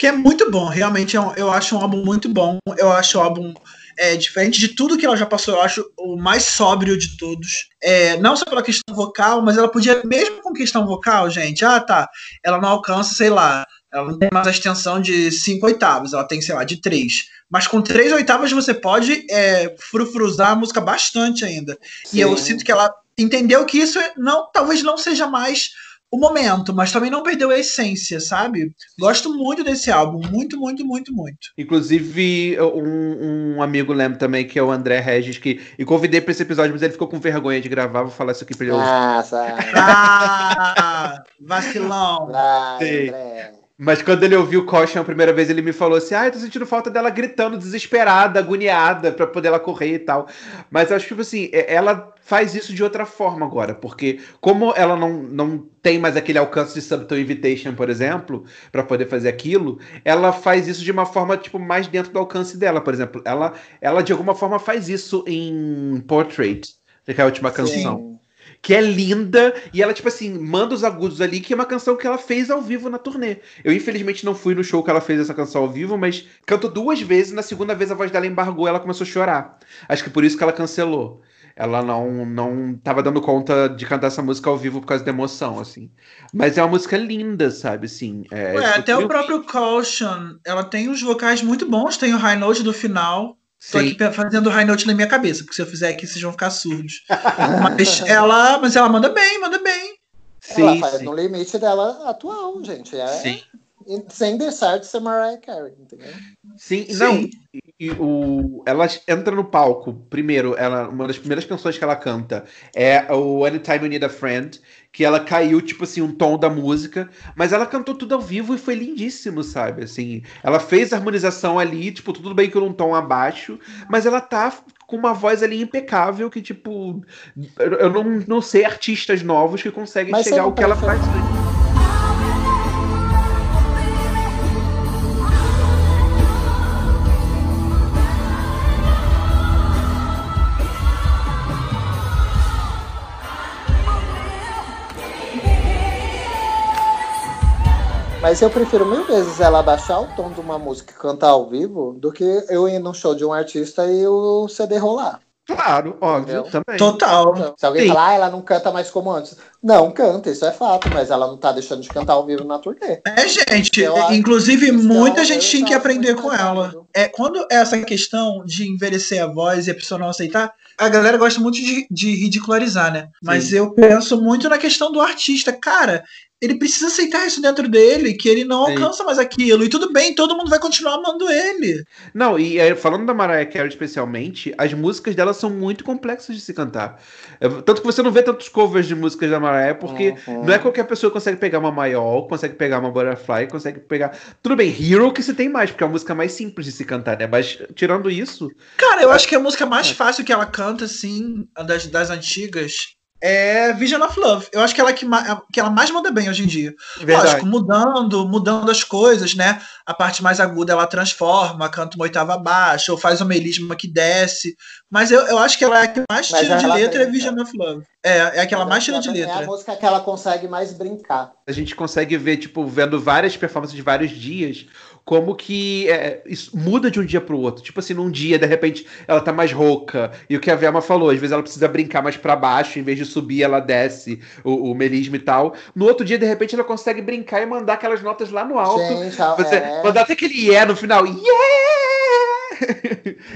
Que é muito bom, realmente é um- eu acho um álbum muito bom. Eu acho o álbum é, diferente de tudo que ela já passou, eu acho o mais sóbrio de todos. É, não só pela questão vocal, mas ela podia, mesmo com questão vocal, gente, ah tá, ela não alcança, sei lá, Ela não tem mais a extensão de 5 oitavas, ela tem, sei lá, de 3. Mas com 3 oitavas você pode é, frufruzar a música bastante ainda. E eu Sim. sinto que ela entendeu que isso não, talvez não seja mais o momento, mas também não perdeu a essência, sabe? Gosto muito desse álbum, muito, muito, muito, muito. Inclusive, um, um amigo lembra também, que é o André Regis, que e convidei pra esse episódio, mas ele ficou com vergonha de gravar. Vou falar isso aqui pra ele. ouvir. Ah, sabe. Ah, vacilão. Vai, Sim. André. Mas quando ele ouviu Caution a primeira vez, ele me falou assim: Ah, eu tô sentindo falta dela gritando, desesperada, agoniada, pra poder ela correr e tal. Mas eu acho que, tipo assim, é- ela faz isso de outra forma agora, porque como ela não, não tem mais aquele alcance de Subtle Invitation, por exemplo, pra poder fazer aquilo, ela faz isso de uma forma, tipo, mais dentro do alcance dela, por exemplo. Ela, ela de alguma forma, faz isso em Portrait, que é a última canção Sim. Que é linda, e ela, tipo assim, manda os agudos ali, que é uma canção que ela fez ao vivo na turnê. Eu, infelizmente, não fui no show que ela fez essa canção ao vivo, mas cantou duas vezes, na segunda vez a voz dela embargou, ela começou a chorar. Acho que por isso que ela cancelou. Ela não, não tava dando conta de cantar essa música ao vivo por causa da emoção, assim. Mas é uma música linda, sabe, assim. É, Ué, até eu- o próprio Caution, ela tem uns vocais muito bons, tem o high note do final. Tô Sim. aqui pe- fazendo o high note na minha cabeça, porque se eu fizer aqui vocês vão ficar surdos. <laughs> mas ela, mas ela manda bem, manda bem. Ela Sim, faz sim. no limite dela atual, gente. É, Sim. sem deixar de ser Mariah Carey, entendeu? Sim, Sim. não. E, e o, ela entra no palco. Primeiro, ela, uma das primeiras canções que ela canta é o Anytime You Need a Friend, que ela caiu, tipo assim, um tom da música, mas ela cantou tudo ao vivo e foi lindíssimo, sabe? Assim, ela fez a harmonização ali, tipo, tudo bem que num tom abaixo, mas ela tá com uma voz ali impecável que, tipo, eu eu não, não sei artistas novos que conseguem Mas chegar ao que ela faz. Mas eu prefiro mil vezes ela baixar o tom de uma música e cantar ao vivo do que eu ir num show de um artista e o CD rolar. Claro, óbvio, Entendeu? também. Total. Então, se alguém Sim. falar, ah, ela não canta mais como antes. Não, canta, isso é fato, mas ela não tá deixando de cantar ao vivo na turnê. É, gente, inclusive muita gente tinha que aprender com ela. É, quando essa questão de envelhecer a voz e a pessoa não aceitar, a galera gosta muito de, de ridicularizar, né? Mas Sim. eu penso muito na questão do artista. Cara, ele precisa aceitar isso dentro dele, que ele não Sim. alcança mais aquilo. E tudo bem, todo mundo vai continuar amando ele. Não, e é, falando da Mariah Carey especialmente, as músicas dela são muito complexas de se cantar. É, Tanto que você não vê tantos covers de músicas da Mariah, porque Uhum. não é qualquer pessoa que consegue pegar uma Maiol, consegue pegar uma Butterfly, consegue pegar. Tudo bem, Hero que você tem mais, porque é a música mais simples de se cantar, né? Mas tirando isso, Cara, eu acho que a música mais fácil que ela canta, assim, das, das antigas, é Vision of Love. Eu acho que ela que, ma- que ela mais manda bem hoje em dia. Lógico, mudando, mudando as coisas, né? A parte mais aguda ela transforma, canta uma oitava abaixo, ou faz um melisma que desce. Mas eu, eu acho que ela é a que mais tira de letra é Vision of Love. É, é a que ela mais tira de É a letra. música que ela consegue mais brincar. a gente consegue ver, tipo, vendo várias performances de vários dias, como que é, isso muda de um dia pro outro. Tipo assim, num dia, de repente, ela tá mais rouca. E o que a Velma falou, às vezes ela precisa brincar mais pra baixo, em vez de subir, ela desce o, o melisma e tal. No outro dia, de repente, ela consegue brincar e mandar aquelas notas lá no alto. Gente, Você, é, Mandar até aquele yeah no final. Yeah!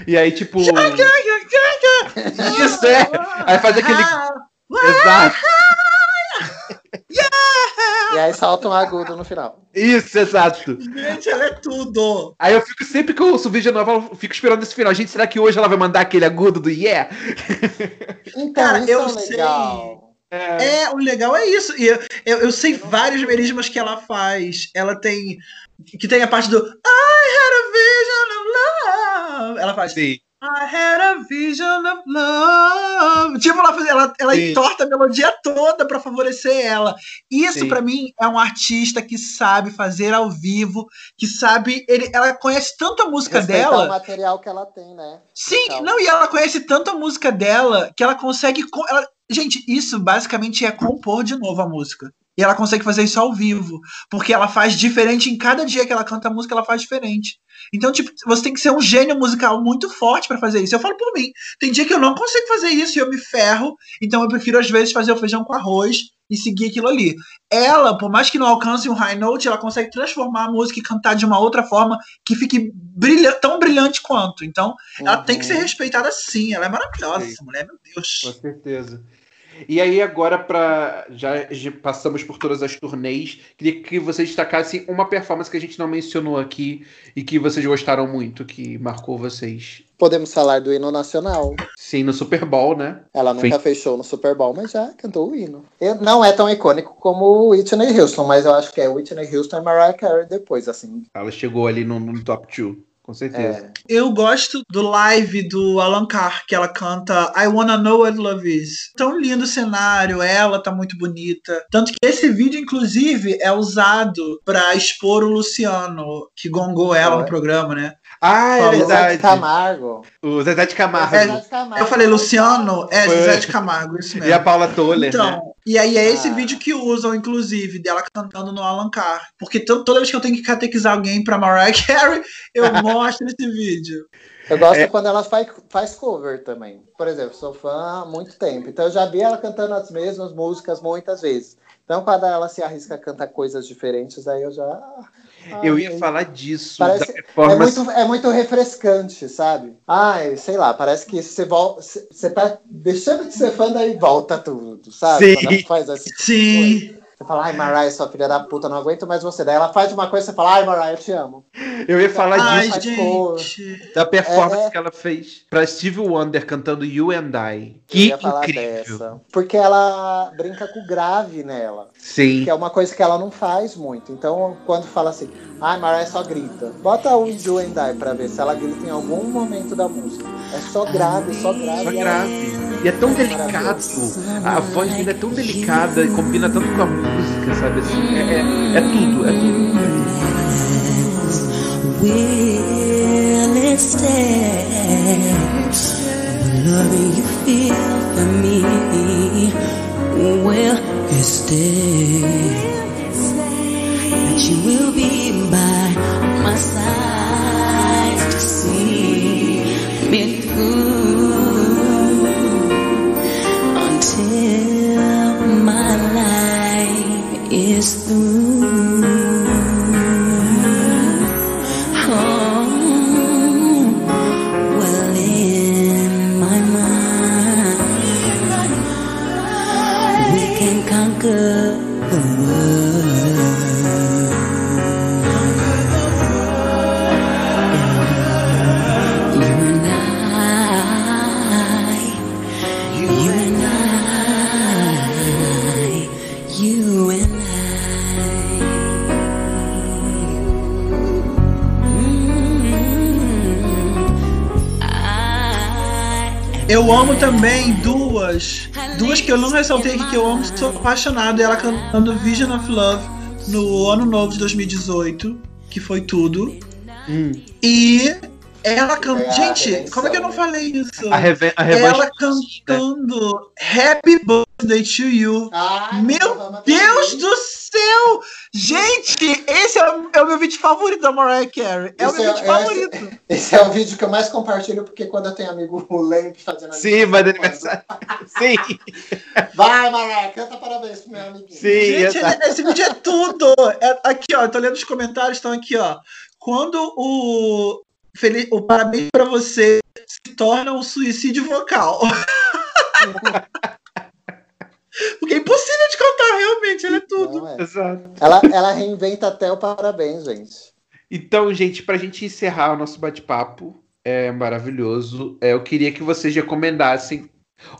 e aí, tipo. Isso é! Aí faz aquele. Exato. E aí salta um agudo no final. Isso, exato. Gente, ela é tudo. Aí eu fico sempre que eu ouço vídeo nova, eu fico esperando esse final. Gente, será que hoje ela vai mandar aquele agudo do yeah? Então, Cara, isso eu é sei. legal. É, o legal é isso. E eu, eu, eu sei vários melismas que ela faz. Ela tem. Que tem a parte do I had a vision of love. Ela faz. Sim. I had a vision of love. Tipo, ela, ela, ela Sim. entorta a melodia toda pra favorecer ela. Isso, pra mim, é um artista que sabe fazer ao vivo, que sabe. Ele, ela conhece tanto a música Respeitar dela. o material que ela tem, né? Sim, Total. não, e ela conhece tanto a música dela que ela consegue. co- ela- gente, isso basicamente é compor de novo a música. E ela consegue fazer isso ao vivo. Porque ela faz diferente em cada dia que ela canta a música, ela faz diferente. Então, tipo, você tem que ser um gênio musical muito forte pra fazer isso. Eu falo por mim. Tem dia que eu não consigo fazer isso e eu me ferro. Então eu prefiro, às vezes, fazer o feijão com arroz e seguir aquilo ali. Ela, por mais que não alcance um high note, ela consegue transformar a música e cantar de uma outra forma que fique brilha tão brilhante quanto. Então, ela tem que ser Uhum. respeitada sim. Ela é maravilhosa, essa mulher, meu Deus. Com certeza. E aí, agora, para já, passamos por todas as turnês, queria que vocês destacassem uma performance que a gente não mencionou aqui e que vocês gostaram muito, que marcou vocês. Podemos falar do hino nacional. Sim, no Super Bowl, né? Ela nunca fez show no Super Bowl, mas já cantou o hino. Não é tão icônico como o Whitney Houston, mas eu acho que é Whitney Houston e Mariah Carey depois, assim. Ela chegou ali no, no top 2, com certeza. É. Eu gosto do live do Alan Carr, que ela canta I Wanna Know What Love Is. Tão lindo o cenário, ela tá muito bonita. Tanto que esse vídeo, inclusive, é usado pra expor o Luciano, que gongou ela no Olha. programa, né? Ah, é verdade. de Camargo. O Zezé de Camargo. É, Zé de Camargo. Eu falei Luciano, é Foi. Zé de Camargo, isso mesmo. E a Paula Toller, né? E aí é esse Ah. vídeo que usam, inclusive, dela cantando no Alan Carr. Porque to- toda vez que eu tenho que catequizar alguém pra Mariah <laughs> Carey, eu <laughs> mostro esse vídeo. Eu gosto É. quando ela faz, faz cover também. Por exemplo, sou fã há muito tempo. Então eu já vi ela cantando as mesmas músicas muitas vezes. Então quando ela se arrisca a cantar coisas diferentes, aí eu já. Eu Ai, ia falar disso. Parece- da É muito, é muito refrescante, sabe? Ai, sei lá, parece que você volta. Você tá deixando de ser fã, daí volta tudo, sabe? Sim. Faz assim. Sim. Você fala, ai, Mariah, sua filha da puta, não aguento mais você. Daí ela faz uma coisa e você fala, ai, Mariah, eu te amo. Eu ia falar Ai, disso. gente. Da performance É, é. que ela fez pra Steve Wonder cantando You and I. Eu Que ia falar incrível. dessa. Porque ela brinca com o grave nela. Sim. Que é uma coisa que ela não faz muito. Então, quando fala assim, ai, Mariah só grita. Bota o You and I pra ver se ela grita em algum momento da música. É só grave, só grave. Só grave. E é tão delicado. A voz dele é tão delicada e combina tanto com a música, sabe? Assim, é, é, é tudo, é tudo. Will it stay? The love you feel for me will it stay? But you will be by my side through. Amo também duas. Duas que eu não ressaltei aqui que eu amo, sou apaixonado. Ela cantando Vision of Love no ano novo de 2018, que foi tudo. Hum. E ela cantando. É Gente, redenção, como é que eu não né? falei isso? A, reven a. Ela cantando Happy Birthday to You. Ai, Meu Deus do céu! Gente, esse é o, é o meu vídeo favorito da Mariah Carey. É o Esse meu é- vídeo é favorito. Esse é o vídeo que eu mais compartilho, porque quando eu tenho amigo <laughs> lento fazendo Sim, mas aniversário, aniversário. <laughs> Sim, Vai, Mariah, canta parabéns pro meu amiguinho. sim. Gente, exato. esse vídeo é tudo. É- aqui, ó, eu tô lendo os comentários, estão aqui, ó. Quando o, feliz, o parabéns pra você se torna um suicídio vocal. <laughs> Porque é impossível de cantar, realmente, ele é tudo. Não é. Exato. Ela, ela reinventa até o parabéns, gente. Então, gente, pra gente encerrar o nosso bate-papo é maravilhoso, é, eu queria que vocês recomendassem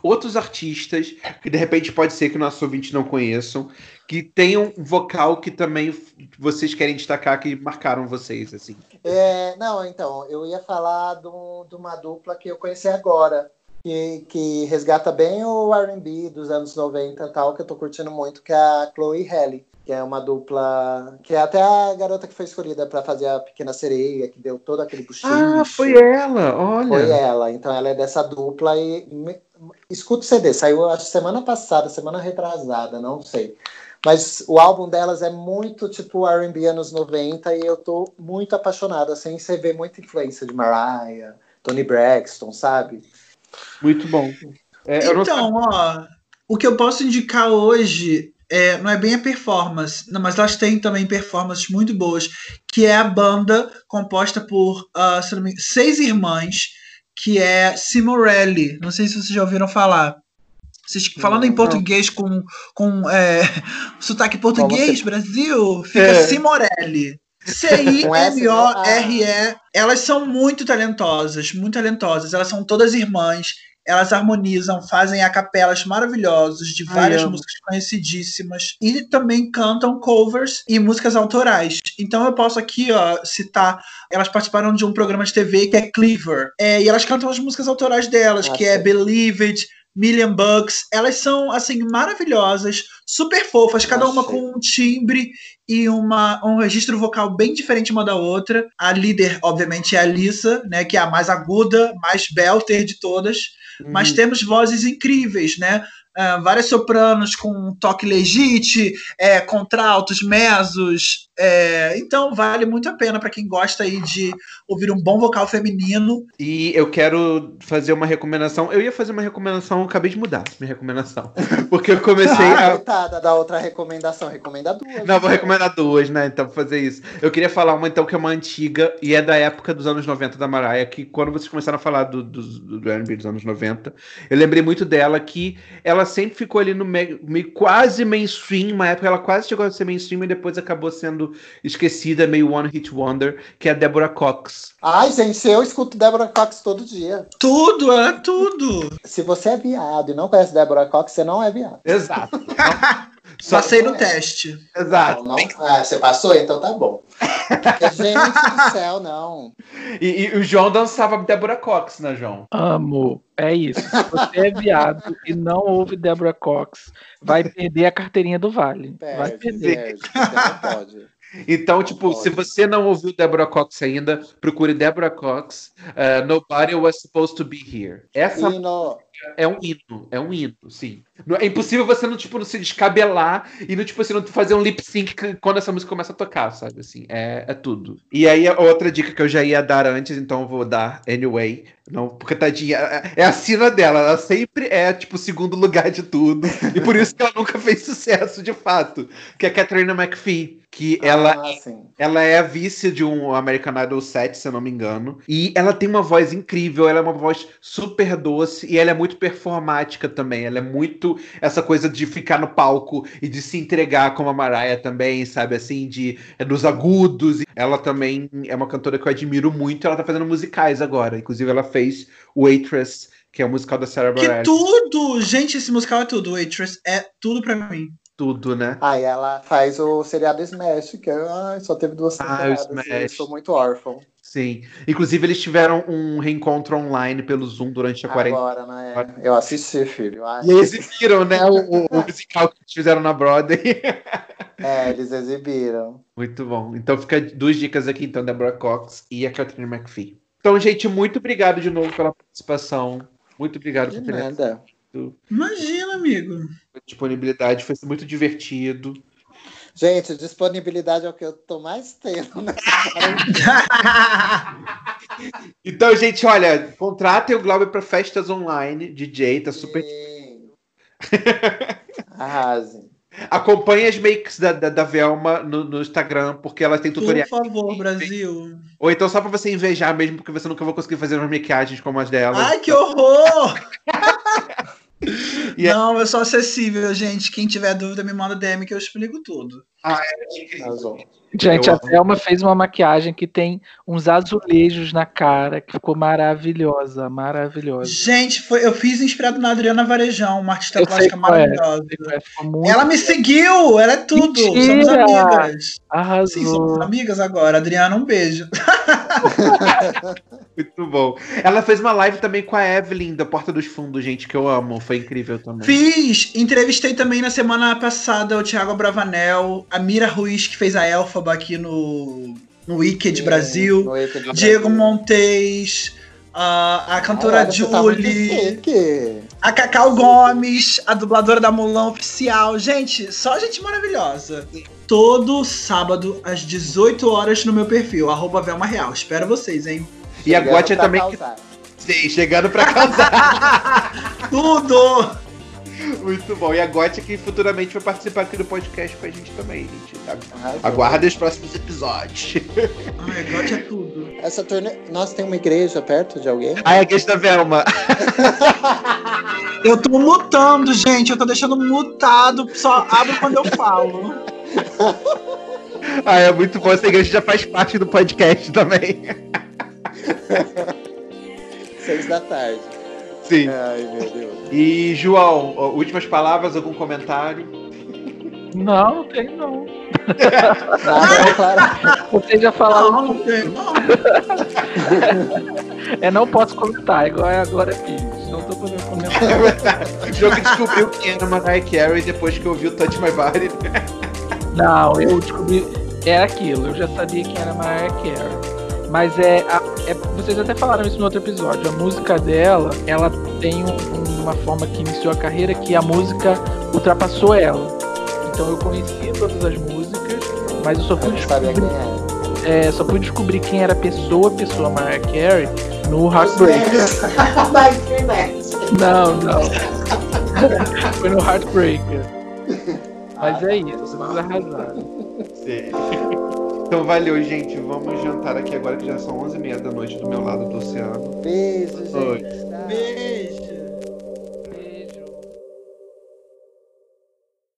outros artistas que de repente pode ser que nossos ouvintes não conheçam, que tenham um vocal que também vocês querem destacar que marcaram vocês, assim. É, não, então, eu ia falar de, um- de uma dupla que eu conheci agora, que, que resgata bem o R&B dos anos 90 e tal, que eu tô curtindo muito, que é a Chloe Halle, que é uma dupla, que é até a garota que foi escolhida para fazer a Pequena Sereia, que deu todo aquele buchicho. Ah, foi ela, olha. Foi ela, então ela é dessa dupla e me- escuta o CD, saiu acho semana passada, semana retrasada, não sei. Mas o álbum delas é muito tipo R&B anos 90 e eu tô muito apaixonada, assim, você vê muita influência de Mariah, Tony Braxton, sabe? Muito bom. É, não Então, ó, o que eu posso indicar hoje é, não é bem a performance, não, mas elas têm também performances muito boas, que é a banda composta por engano, seis irmãs, que é Simorelli. Não sei se vocês já ouviram falar. Vocês, falando em Não. português com, com é, <laughs> sotaque português, Brasil, fica É. Simorelli. S, né? C-I-M-O-R-E. Elas são muito talentosas, muito talentosas. Elas são todas irmãs. Elas harmonizam, fazem a capelas maravilhosos de Ai, várias amo. músicas conhecidíssimas e também cantam covers e músicas autorais. Então eu posso aqui ó, citar. Elas participaram de um programa de TV que é Cleaver. É, e elas cantam as músicas autorais delas, Ah, que é. Believe It, Million Bucks. Elas são assim maravilhosas, super fofas, cada uma com um timbre e uma, um registro vocal bem diferente uma da outra. A líder, obviamente, é a Lisa, né, que é a mais aguda, mais belter de todas. Mas Uhum. temos vozes incríveis, né? Ah, várias sopranos com um toque legite, é, contraltos, mesos. É, então vale muito a pena para quem gosta aí de ouvir um bom vocal feminino. E eu quero fazer uma recomendação. Eu ia fazer uma recomendação, eu acabei de mudar minha recomendação. <laughs> Porque eu comecei Ah, a. coitada da outra recomendação. Recomenda duas. Não, vou recomendar duas, né? Então, vou fazer isso. Eu queria falar uma, então, que é uma antiga e é da época dos anos 90 da Mariah, que quando vocês começaram a falar do, do, do R&B dos anos 90, eu lembrei muito dela, que ela sempre ficou ali no meio, meio quase mainstream, uma época ela quase chegou a ser mainstream e depois acabou sendo esquecida, meio one hit wonder, que é a Deborah Cox. Ai, gente, eu escuto Deborah Cox todo dia. Tudo, é tudo. Se você é viado e não conhece Deborah Cox, você não é viado. Exato. <laughs> Só- Passei no teste. Exato. Não, não- Ah, você passou? Então tá bom. <laughs> Gente do céu, não. E, e o João dançava Deborah Cox, né, João? Amo. É isso. Se você é viado e não ouve Deborah Cox, vai perder a carteirinha do Vale. Vai Perde, perder. perde. Você não pode. Então, tipo, se você não ouviu Deborah Cox ainda, procure Deborah Cox. uh, Nobody was supposed to be here. Essa E no, é um hino, é um hino, sim. Não- É impossível você não, tipo, não se descabelar e não, tipo, assim, não fazer um lip sync quando essa música começa a tocar, sabe? Assim, é, é tudo. E aí, outra dica que eu já ia dar antes, então eu vou dar anyway. Não, porque tadinha, é- é a sina dela, ela sempre é, tipo, o segundo lugar de tudo. E por isso que ela nunca fez sucesso, de fato. Que é a Katrina McPhee. Que ela Ah, sim. ela é a vice de um American Idol 7, se eu não me engano. E ela tem uma voz incrível, ela é uma voz super doce e ela é muito performática também. Ela é muito essa coisa de ficar no palco e de se entregar como a Mariah também, sabe? Assim, de é, dos agudos. Ela também é uma cantora que eu admiro muito. Ela tá fazendo musicais agora. Inclusive, ela fez Waitress, que é o musical da Sarah Que Bareilles. tudo! Gente, esse musical é tudo. Waitress é tudo pra mim. Tudo, né? Aí ela faz o seriado Smash, que ai, só teve duas Ah, o temporadas. Smash. eu sou muito órfão. Sim. Inclusive, eles tiveram um reencontro online pelo Zoom durante a quarentena. Agora, né? Eu assisti, filho. Ai, E exibiram, né, o, o- musical que eles fizeram na Broadway. <laughs> É, eles exibiram. Muito bom. Então fica duas dicas aqui, então, Deborah Cox e a Catherine McPhee. Então, gente, muito obrigado de novo pela participação. Muito obrigado De por ter nada. Imagina, amigo. disponibilidade. Foi muito divertido. Gente, disponibilidade é o que eu tô mais tendo, né? <laughs> Então, gente, olha, contratem o Glauber para festas online, DJ, tá super. Arrasem. Acompanhe as makes da, da, da Velma no, no Instagram, porque ela tem Por tutorial. favor, Brasil. Ou então só pra você invejar mesmo, porque você nunca vai conseguir fazer umas maquiagens como as dela. Ai, que horror! <laughs> E é- Não, eu sou acessível, gente. Quem tiver dúvida, me manda DM que eu explico tudo. Arrasou. Gente, Eu a amo. Thelma fez uma maquiagem que tem uns azulejos na cara, que ficou maravilhosa, maravilhosa. Gente, foi, eu fiz inspirado na Adriana Varejão, uma artista Eu plástica qual é. maravilhosa. Muito Ela me seguiu, ela é tudo. Somos Mentira! amigas. arrasou. Sim, somos amigas agora. Adriana, um beijo. <laughs> Muito bom. Ela fez uma live também com a Evelyn da Porta dos Fundos, gente, que eu amo. Foi incrível também. Fiz, entrevistei também na semana passada o Thiago Bravanel, a Mira Ruiz, que fez a Elfaba aqui no, no Wicked Sim, Brasil, no Wicked Diego Brasil. Montes, a, a cantora tá muito Julie, chique. a Cacau Gomes, a dubladora da Mulan oficial. Gente, só gente maravilhosa. Todo sábado, às 18 horas, no meu perfil, arroba Velma Real. Espero vocês, hein? E a Chegando Gotia pra também. causar. Sim, chegando pra causar. <laughs> Tudo! <laughs> Muito bom. E a Gotia que futuramente vai participar aqui do podcast com a gente também, gente. tá? Aguarde os próximos episódios. <laughs> Ai, gote é tudo. Essa turnê. Nossa, tem uma igreja perto de alguém? Ai, a guest da Velma. Eu tô mutando, gente. Eu tô deixando mutado. Só abro quando eu falo. Ah, é muito bom. Essa igreja já faz parte do podcast também. Seis da tarde. Sim. Ai, meu Deus. E, João, últimas palavras, algum comentário? Não, não tem não. <laughs> Nada, claro. Vocês já falaram. Não, não tem. Não. É, não posso comentar, agora, agora é fiz. Não tô podendo comentar. O jogo descobriu quem era Mariah Carey depois que ouviu Touch My Body. Não, eu descobri. Era aquilo, eu já sabia quem era Mariah Carey. Mas é, a- é- Vocês até falaram isso no outro episódio. A música dela, ela tem um- uma forma que iniciou a carreira que a música ultrapassou ela. Então eu conhecia todas as músicas, mas eu só fui descobrir, quem era. é, só fui descobrir quem era a pessoa, a pessoa Mariah Carey, no Heartbreaker. Não, não. Foi no Heartbreaker. Mas é isso, vocês arrasaram. Então valeu, gente. Vamos jantar aqui agora que já são 11h30 da noite do meu lado do oceano. Beijo, gente. Tchau. Beijo.